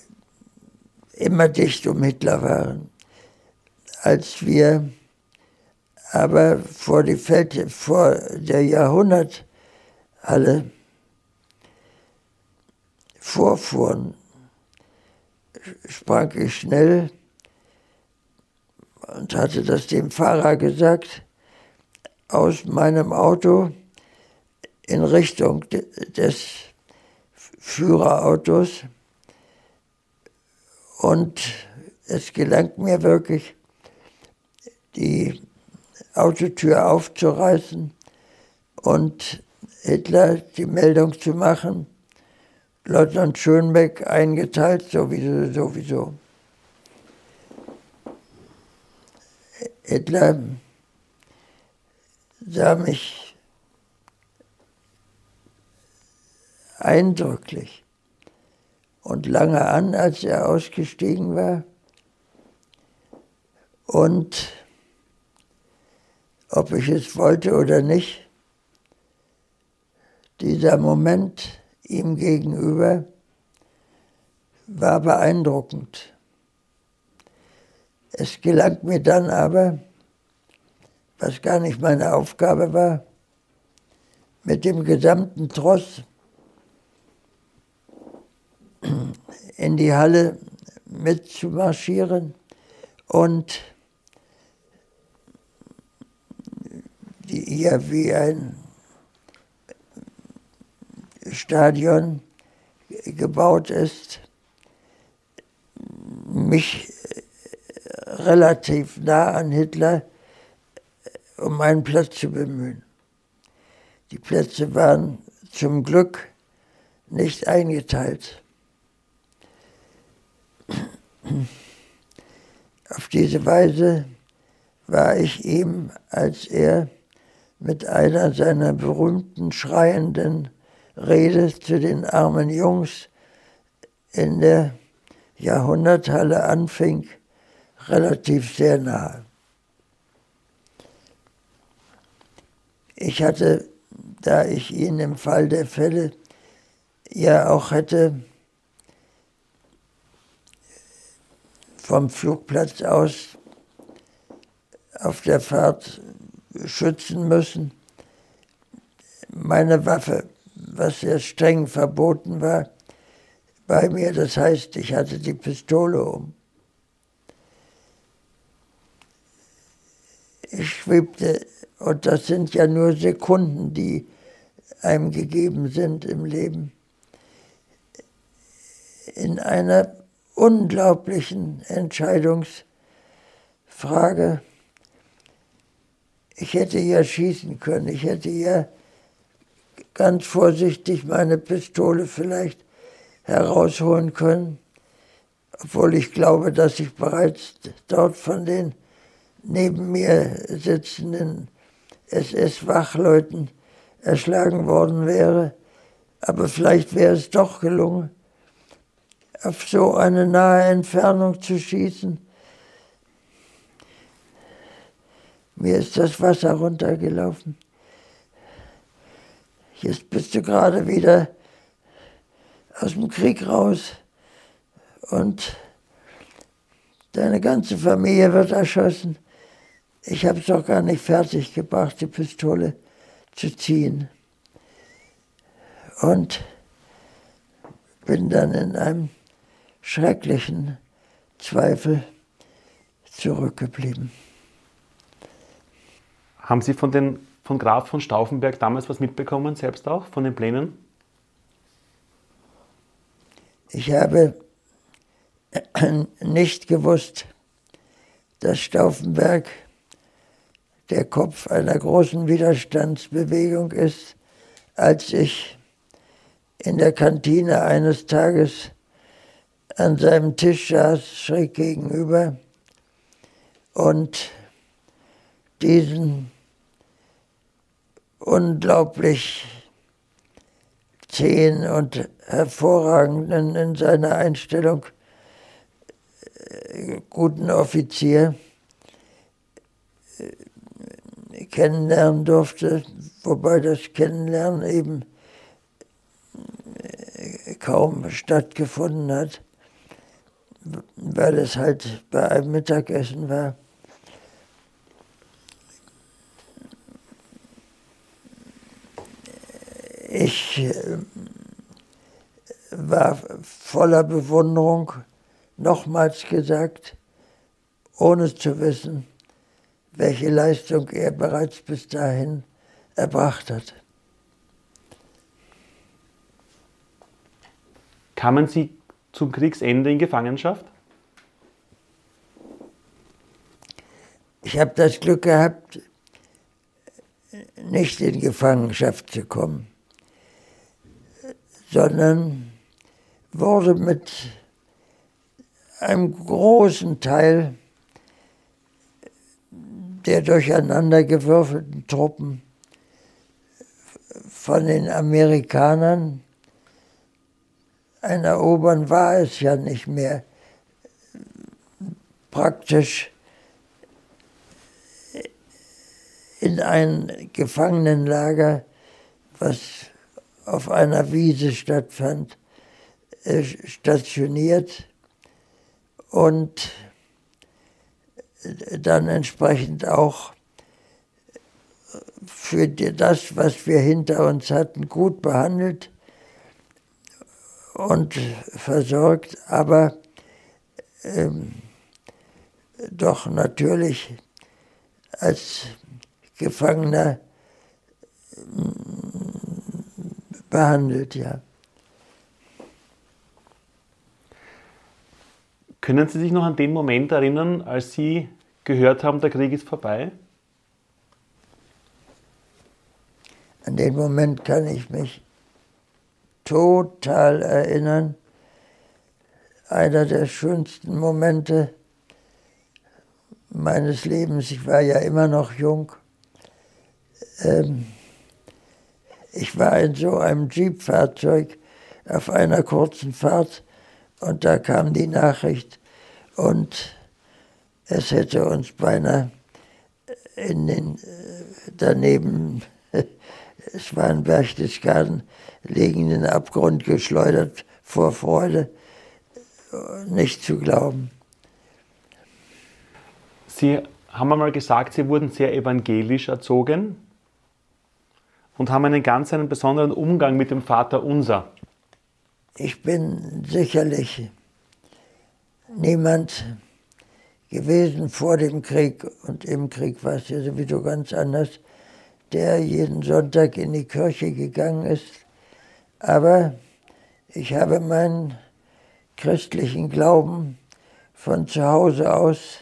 immer dicht um Hitler waren. Als wir aber vor, die Feld, vor der Jahrhunderthalle vorfuhren, sprang ich schnell und hatte das dem Fahrer gesagt, aus meinem Auto in Richtung des Führerautos und es gelang mir wirklich, die Autotür aufzureißen und Hitler die Meldung zu machen, Leutnant Schönbeck eingeteilt, sowieso, sowieso. Hitler sah mich eindrücklich und lange an, als er ausgestiegen war. Und ob ich es wollte oder nicht, dieser Moment ihm gegenüber war beeindruckend. Es gelang mir dann aber, was gar nicht meine Aufgabe war, mit dem gesamten Tross in die Halle mitzumarschieren und hier wie ein Stadion gebaut ist, mich relativ nah an Hitler um einen Platz zu bemühen. Die Plätze waren zum Glück nicht eingeteilt. Auf diese Weise war ich ihm, als er mit einer seiner berühmten schreienden Rede zu den armen Jungs in der Jahrhunderthalle anfing, relativ sehr nahe. Ich hatte, da ich ihn im Fall der Fälle ja auch hätte vom Flugplatz aus auf der Fahrt schützen müssen, meine Waffe, was sehr streng verboten war, bei mir. Das heißt, ich hatte die Pistole um. Ich schwebte, und das sind ja nur Sekunden, die einem gegeben sind im Leben, in einer unglaublichen Entscheidungsfrage. Ich hätte ja schießen können, ich hätte ja ganz vorsichtig meine Pistole vielleicht herausholen können, obwohl ich glaube, dass ich bereits dort von den neben mir sitzenden SS-Wachleuten erschlagen worden wäre. Aber vielleicht wäre es doch gelungen, auf so eine nahe Entfernung zu schießen. Mir ist das Wasser runtergelaufen. Jetzt bist du gerade wieder aus dem Krieg raus und deine ganze Familie wird erschossen. Ich habe es doch gar nicht fertig gebracht, die Pistole zu ziehen. Und bin dann in einem schrecklichen Zweifel zurückgeblieben. Haben Sie von, den, von Graf von Stauffenberg damals was mitbekommen, selbst auch, von den Plänen? Ich habe nicht gewusst, dass Stauffenberg der Kopf einer großen Widerstandsbewegung ist, als ich in der Kantine eines Tages an seinem Tisch saß, schräg gegenüber, und diesen unglaublich zähen und hervorragenden in seiner Einstellung äh, guten Offizier äh, kennenlernen durfte, wobei das Kennenlernen eben äh, kaum stattgefunden hat, weil es halt bei einem Mittagessen war. Ich war voller Bewunderung, nochmals gesagt, ohne zu wissen, welche Leistung er bereits bis dahin erbracht hat. Kamen Sie zum Kriegsende in Gefangenschaft? Ich habe das Glück gehabt, nicht in Gefangenschaft zu kommen, sondern wurde mit einem großen Teil der durcheinandergewürfelten Truppen von den Amerikanern, ein Erobern war es ja nicht mehr, praktisch in ein Gefangenenlager, was auf einer Wiese stattfand, äh, stationiert und dann entsprechend auch für das, was wir hinter uns hatten, gut behandelt und versorgt, aber ähm, doch natürlich als Gefangener behandelt, ja. Können Sie sich noch an den Moment erinnern, als Sie gehört haben, der Krieg ist vorbei? An den Moment kann ich mich total erinnern. Einer der schönsten Momente meines Lebens. Ich war ja immer noch jung. Ähm, ich war in so einem Jeep-Fahrzeug auf einer kurzen Fahrt und da kam die Nachricht und es hätte uns beinahe in den äh, daneben, es war ein Berchtesgaden, liegenden Abgrund geschleudert vor Freude, nicht zu glauben. Sie haben einmal gesagt, Sie wurden sehr evangelisch erzogen und haben einen ganz einen besonderen Umgang mit dem Vater Unser. Ich bin sicherlich niemand gewesen vor dem Krieg und im Krieg war es ja sowieso ganz anders, der jeden Sonntag in die Kirche gegangen ist. Aber ich habe meinen christlichen Glauben von zu Hause aus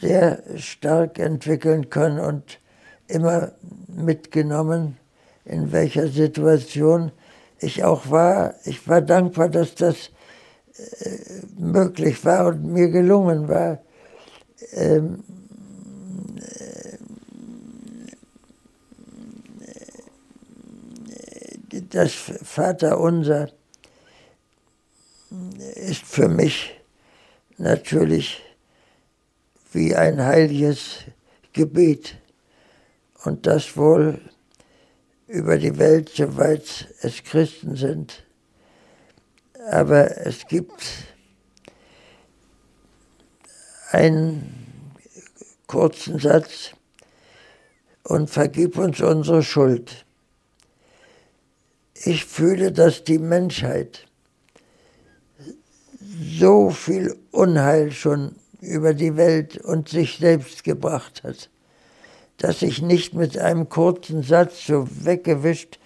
sehr stark entwickeln können und immer mitgenommen, in welcher Situation ich auch war. Ich war dankbar, dass das äh, möglich war und mir gelungen war. Ähm, das Vaterunser ist für mich natürlich wie ein heiliges Gebet und das wohl über die Welt, soweit es Christen sind. Aber es gibt einen kurzen Satz und vergib uns unsere Schuld. Ich fühle, dass die Menschheit so viel Unheil schon über die Welt und sich selbst gebracht hat dass ich nicht mit einem kurzen Satz so weggewischt,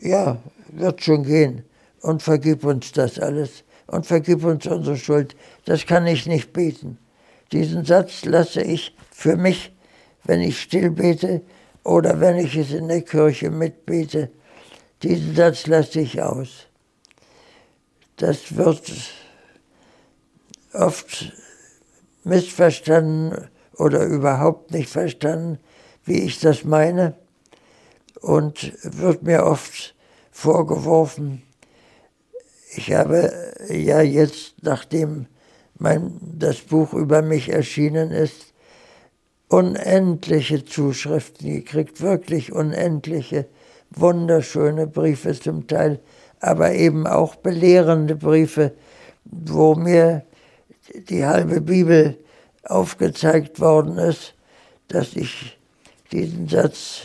ja, wird schon gehen und vergib uns das alles und vergib uns unsere Schuld. Das kann ich nicht beten. Diesen Satz lasse ich für mich, wenn ich still bete oder wenn ich es in der Kirche mitbete. Diesen Satz lasse ich aus. Das wird oft missverstanden oder überhaupt nicht verstanden, wie ich das meine und wird mir oft vorgeworfen, ich habe ja jetzt, nachdem mein, das Buch über mich erschienen ist, unendliche Zuschriften gekriegt, wirklich unendliche, wunderschöne Briefe zum Teil, aber eben auch belehrende Briefe, wo mir die halbe Bibel aufgezeigt worden ist, dass ich diesen Satz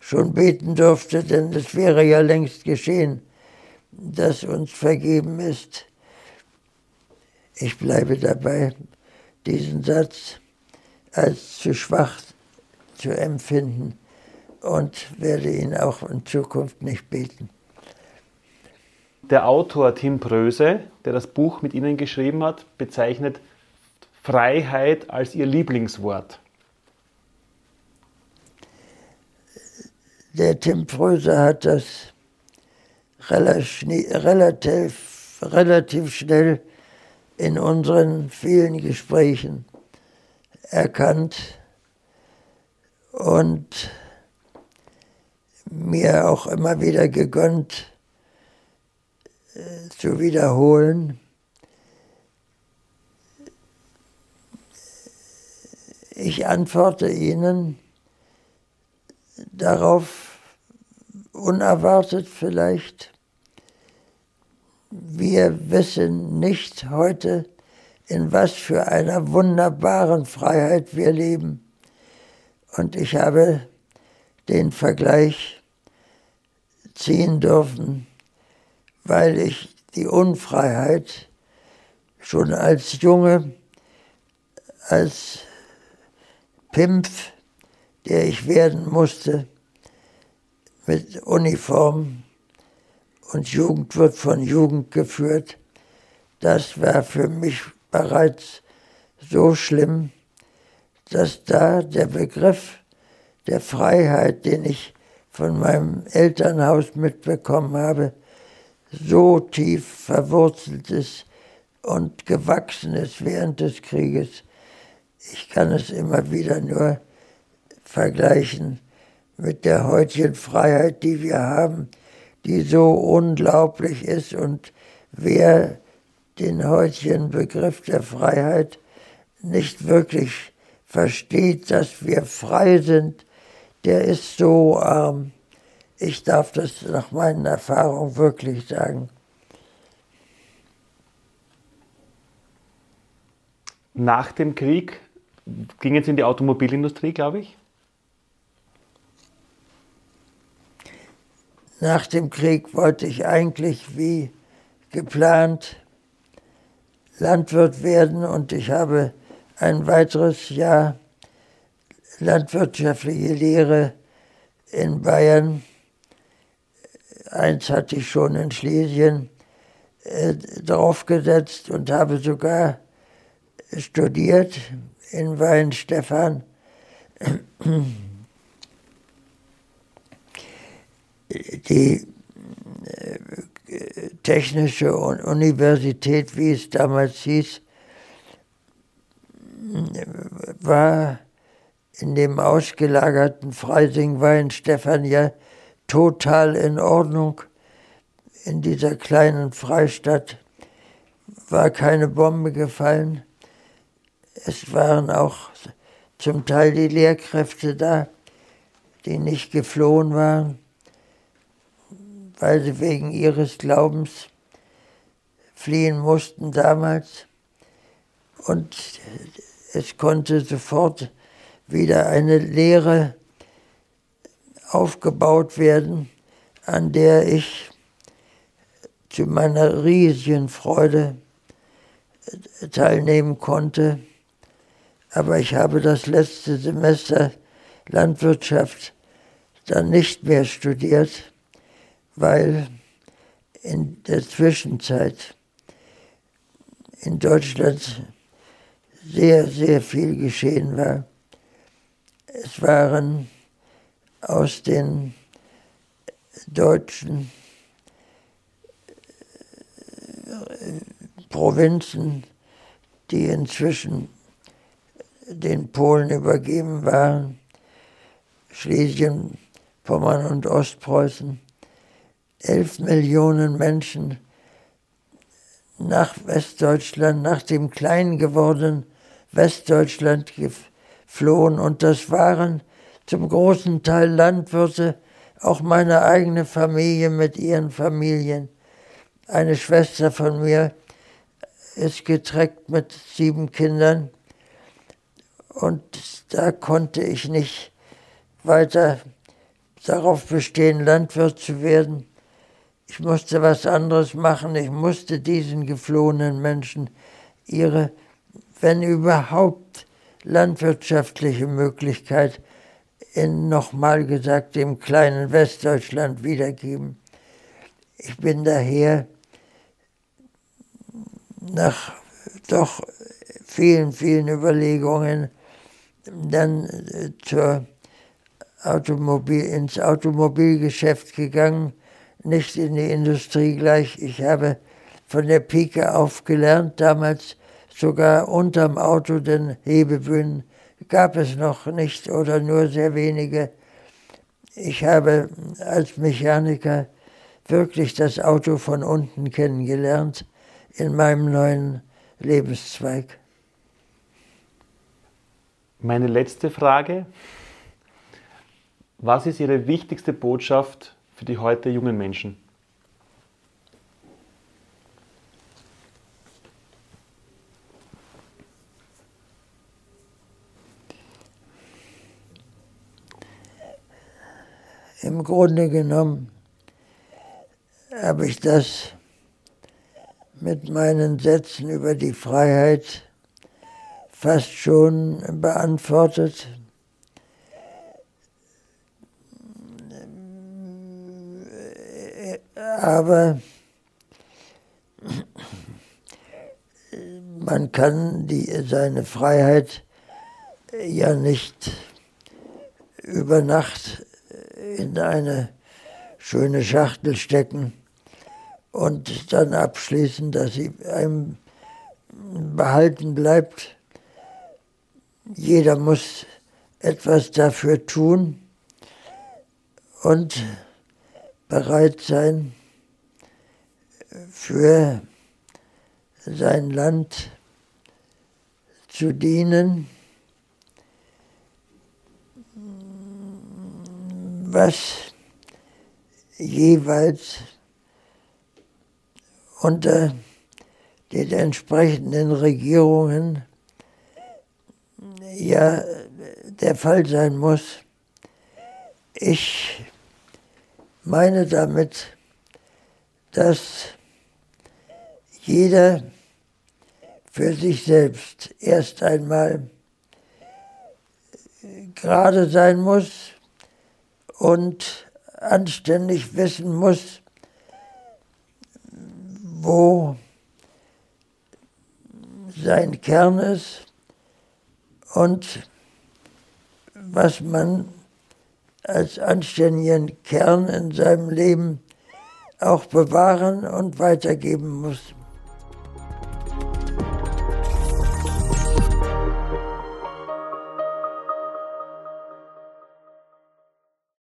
schon beten durfte, denn es wäre ja längst geschehen, dass uns vergeben ist. Ich bleibe dabei, diesen Satz als zu schwach zu empfinden und werde ihn auch in Zukunft nicht beten. Der Autor Tim Pröse, der das Buch mit Ihnen geschrieben hat, bezeichnet Freiheit als Ihr Lieblingswort? Der Tim Fröser hat das relativ, relativ schnell in unseren vielen Gesprächen erkannt und mir auch immer wieder gegönnt äh, zu wiederholen. Ich antworte Ihnen darauf unerwartet vielleicht. Wir wissen nicht heute, in was für einer wunderbaren Freiheit wir leben. Und ich habe den Vergleich ziehen dürfen, weil ich die Unfreiheit schon als Junge, als Pimpf, der ich werden musste, mit Uniform und Jugend wird von Jugend geführt. Das war für mich bereits so schlimm, dass da der Begriff der Freiheit, den ich von meinem Elternhaus mitbekommen habe, so tief verwurzelt ist und gewachsen ist während des Krieges, ich kann es immer wieder nur vergleichen mit der heutigen Freiheit, die wir haben, die so unglaublich ist. Und wer den heutigen Begriff der Freiheit nicht wirklich versteht, dass wir frei sind, der ist so arm. Ich darf das nach meinen Erfahrungen wirklich sagen. Nach dem Krieg ging es in die Automobilindustrie, glaube ich. Nach dem Krieg wollte ich eigentlich wie geplant Landwirt werden und ich habe ein weiteres Jahr landwirtschaftliche Lehre in Bayern. Eins hatte ich schon in Schlesien äh, draufgesetzt und habe sogar studiert in Weinstefan. Die äh, Technische Universität, wie es damals hieß, war in dem ausgelagerten Freising-Weinstefan ja total in Ordnung. In dieser kleinen Freistadt war keine Bombe gefallen. Es waren auch zum Teil die Lehrkräfte da, die nicht geflohen waren, weil sie wegen ihres Glaubens fliehen mussten damals. Und es konnte sofort wieder eine Lehre aufgebaut werden, an der ich zu meiner riesigen Freude teilnehmen konnte. Aber ich habe das letzte Semester Landwirtschaft dann nicht mehr studiert, weil in der Zwischenzeit in Deutschland sehr, sehr viel geschehen war. Es waren aus den deutschen Provinzen, die inzwischen den Polen übergeben waren, Schlesien, Pommern und Ostpreußen, elf Millionen Menschen nach Westdeutschland, nach dem klein gewordenen Westdeutschland geflohen. Und das waren zum großen Teil Landwirte, auch meine eigene Familie mit ihren Familien. Eine Schwester von mir ist getreckt mit sieben Kindern. Und da konnte ich nicht weiter darauf bestehen, Landwirt zu werden. Ich musste was anderes machen. Ich musste diesen geflohenen Menschen ihre, wenn überhaupt, landwirtschaftliche Möglichkeit in, nochmal gesagt, dem kleinen Westdeutschland wiedergeben. Ich bin daher nach doch vielen, vielen Überlegungen dann äh, zur Automobil, ins Automobilgeschäft gegangen nicht in die Industrie gleich. Ich habe von der Pike auf gelernt, damals sogar unterm Auto, denn Hebebühnen gab es noch nicht oder nur sehr wenige. Ich habe als Mechaniker wirklich das Auto von unten kennengelernt in meinem neuen Lebenszweig. Meine letzte Frage. Was ist Ihre wichtigste Botschaft für die heute jungen Menschen? Im Grunde genommen habe ich das mit meinen Sätzen über die Freiheit fast schon beantwortet. aber man kann die, seine Freiheit ja nicht über Nacht in eine schöne Schachtel stecken und dann abschließen, dass sie einem behalten bleibt. jeder muss etwas dafür tun und bereit sein, für sein Land zu dienen, was jeweils unter den entsprechenden Regierungen ja der Fall sein muss. Ich meine damit, dass jeder für sich selbst erst einmal gerade sein muss und anständig wissen muss, wo sein Kern ist und was man als anständigen Kern in seinem Leben auch bewahren und weitergeben muss.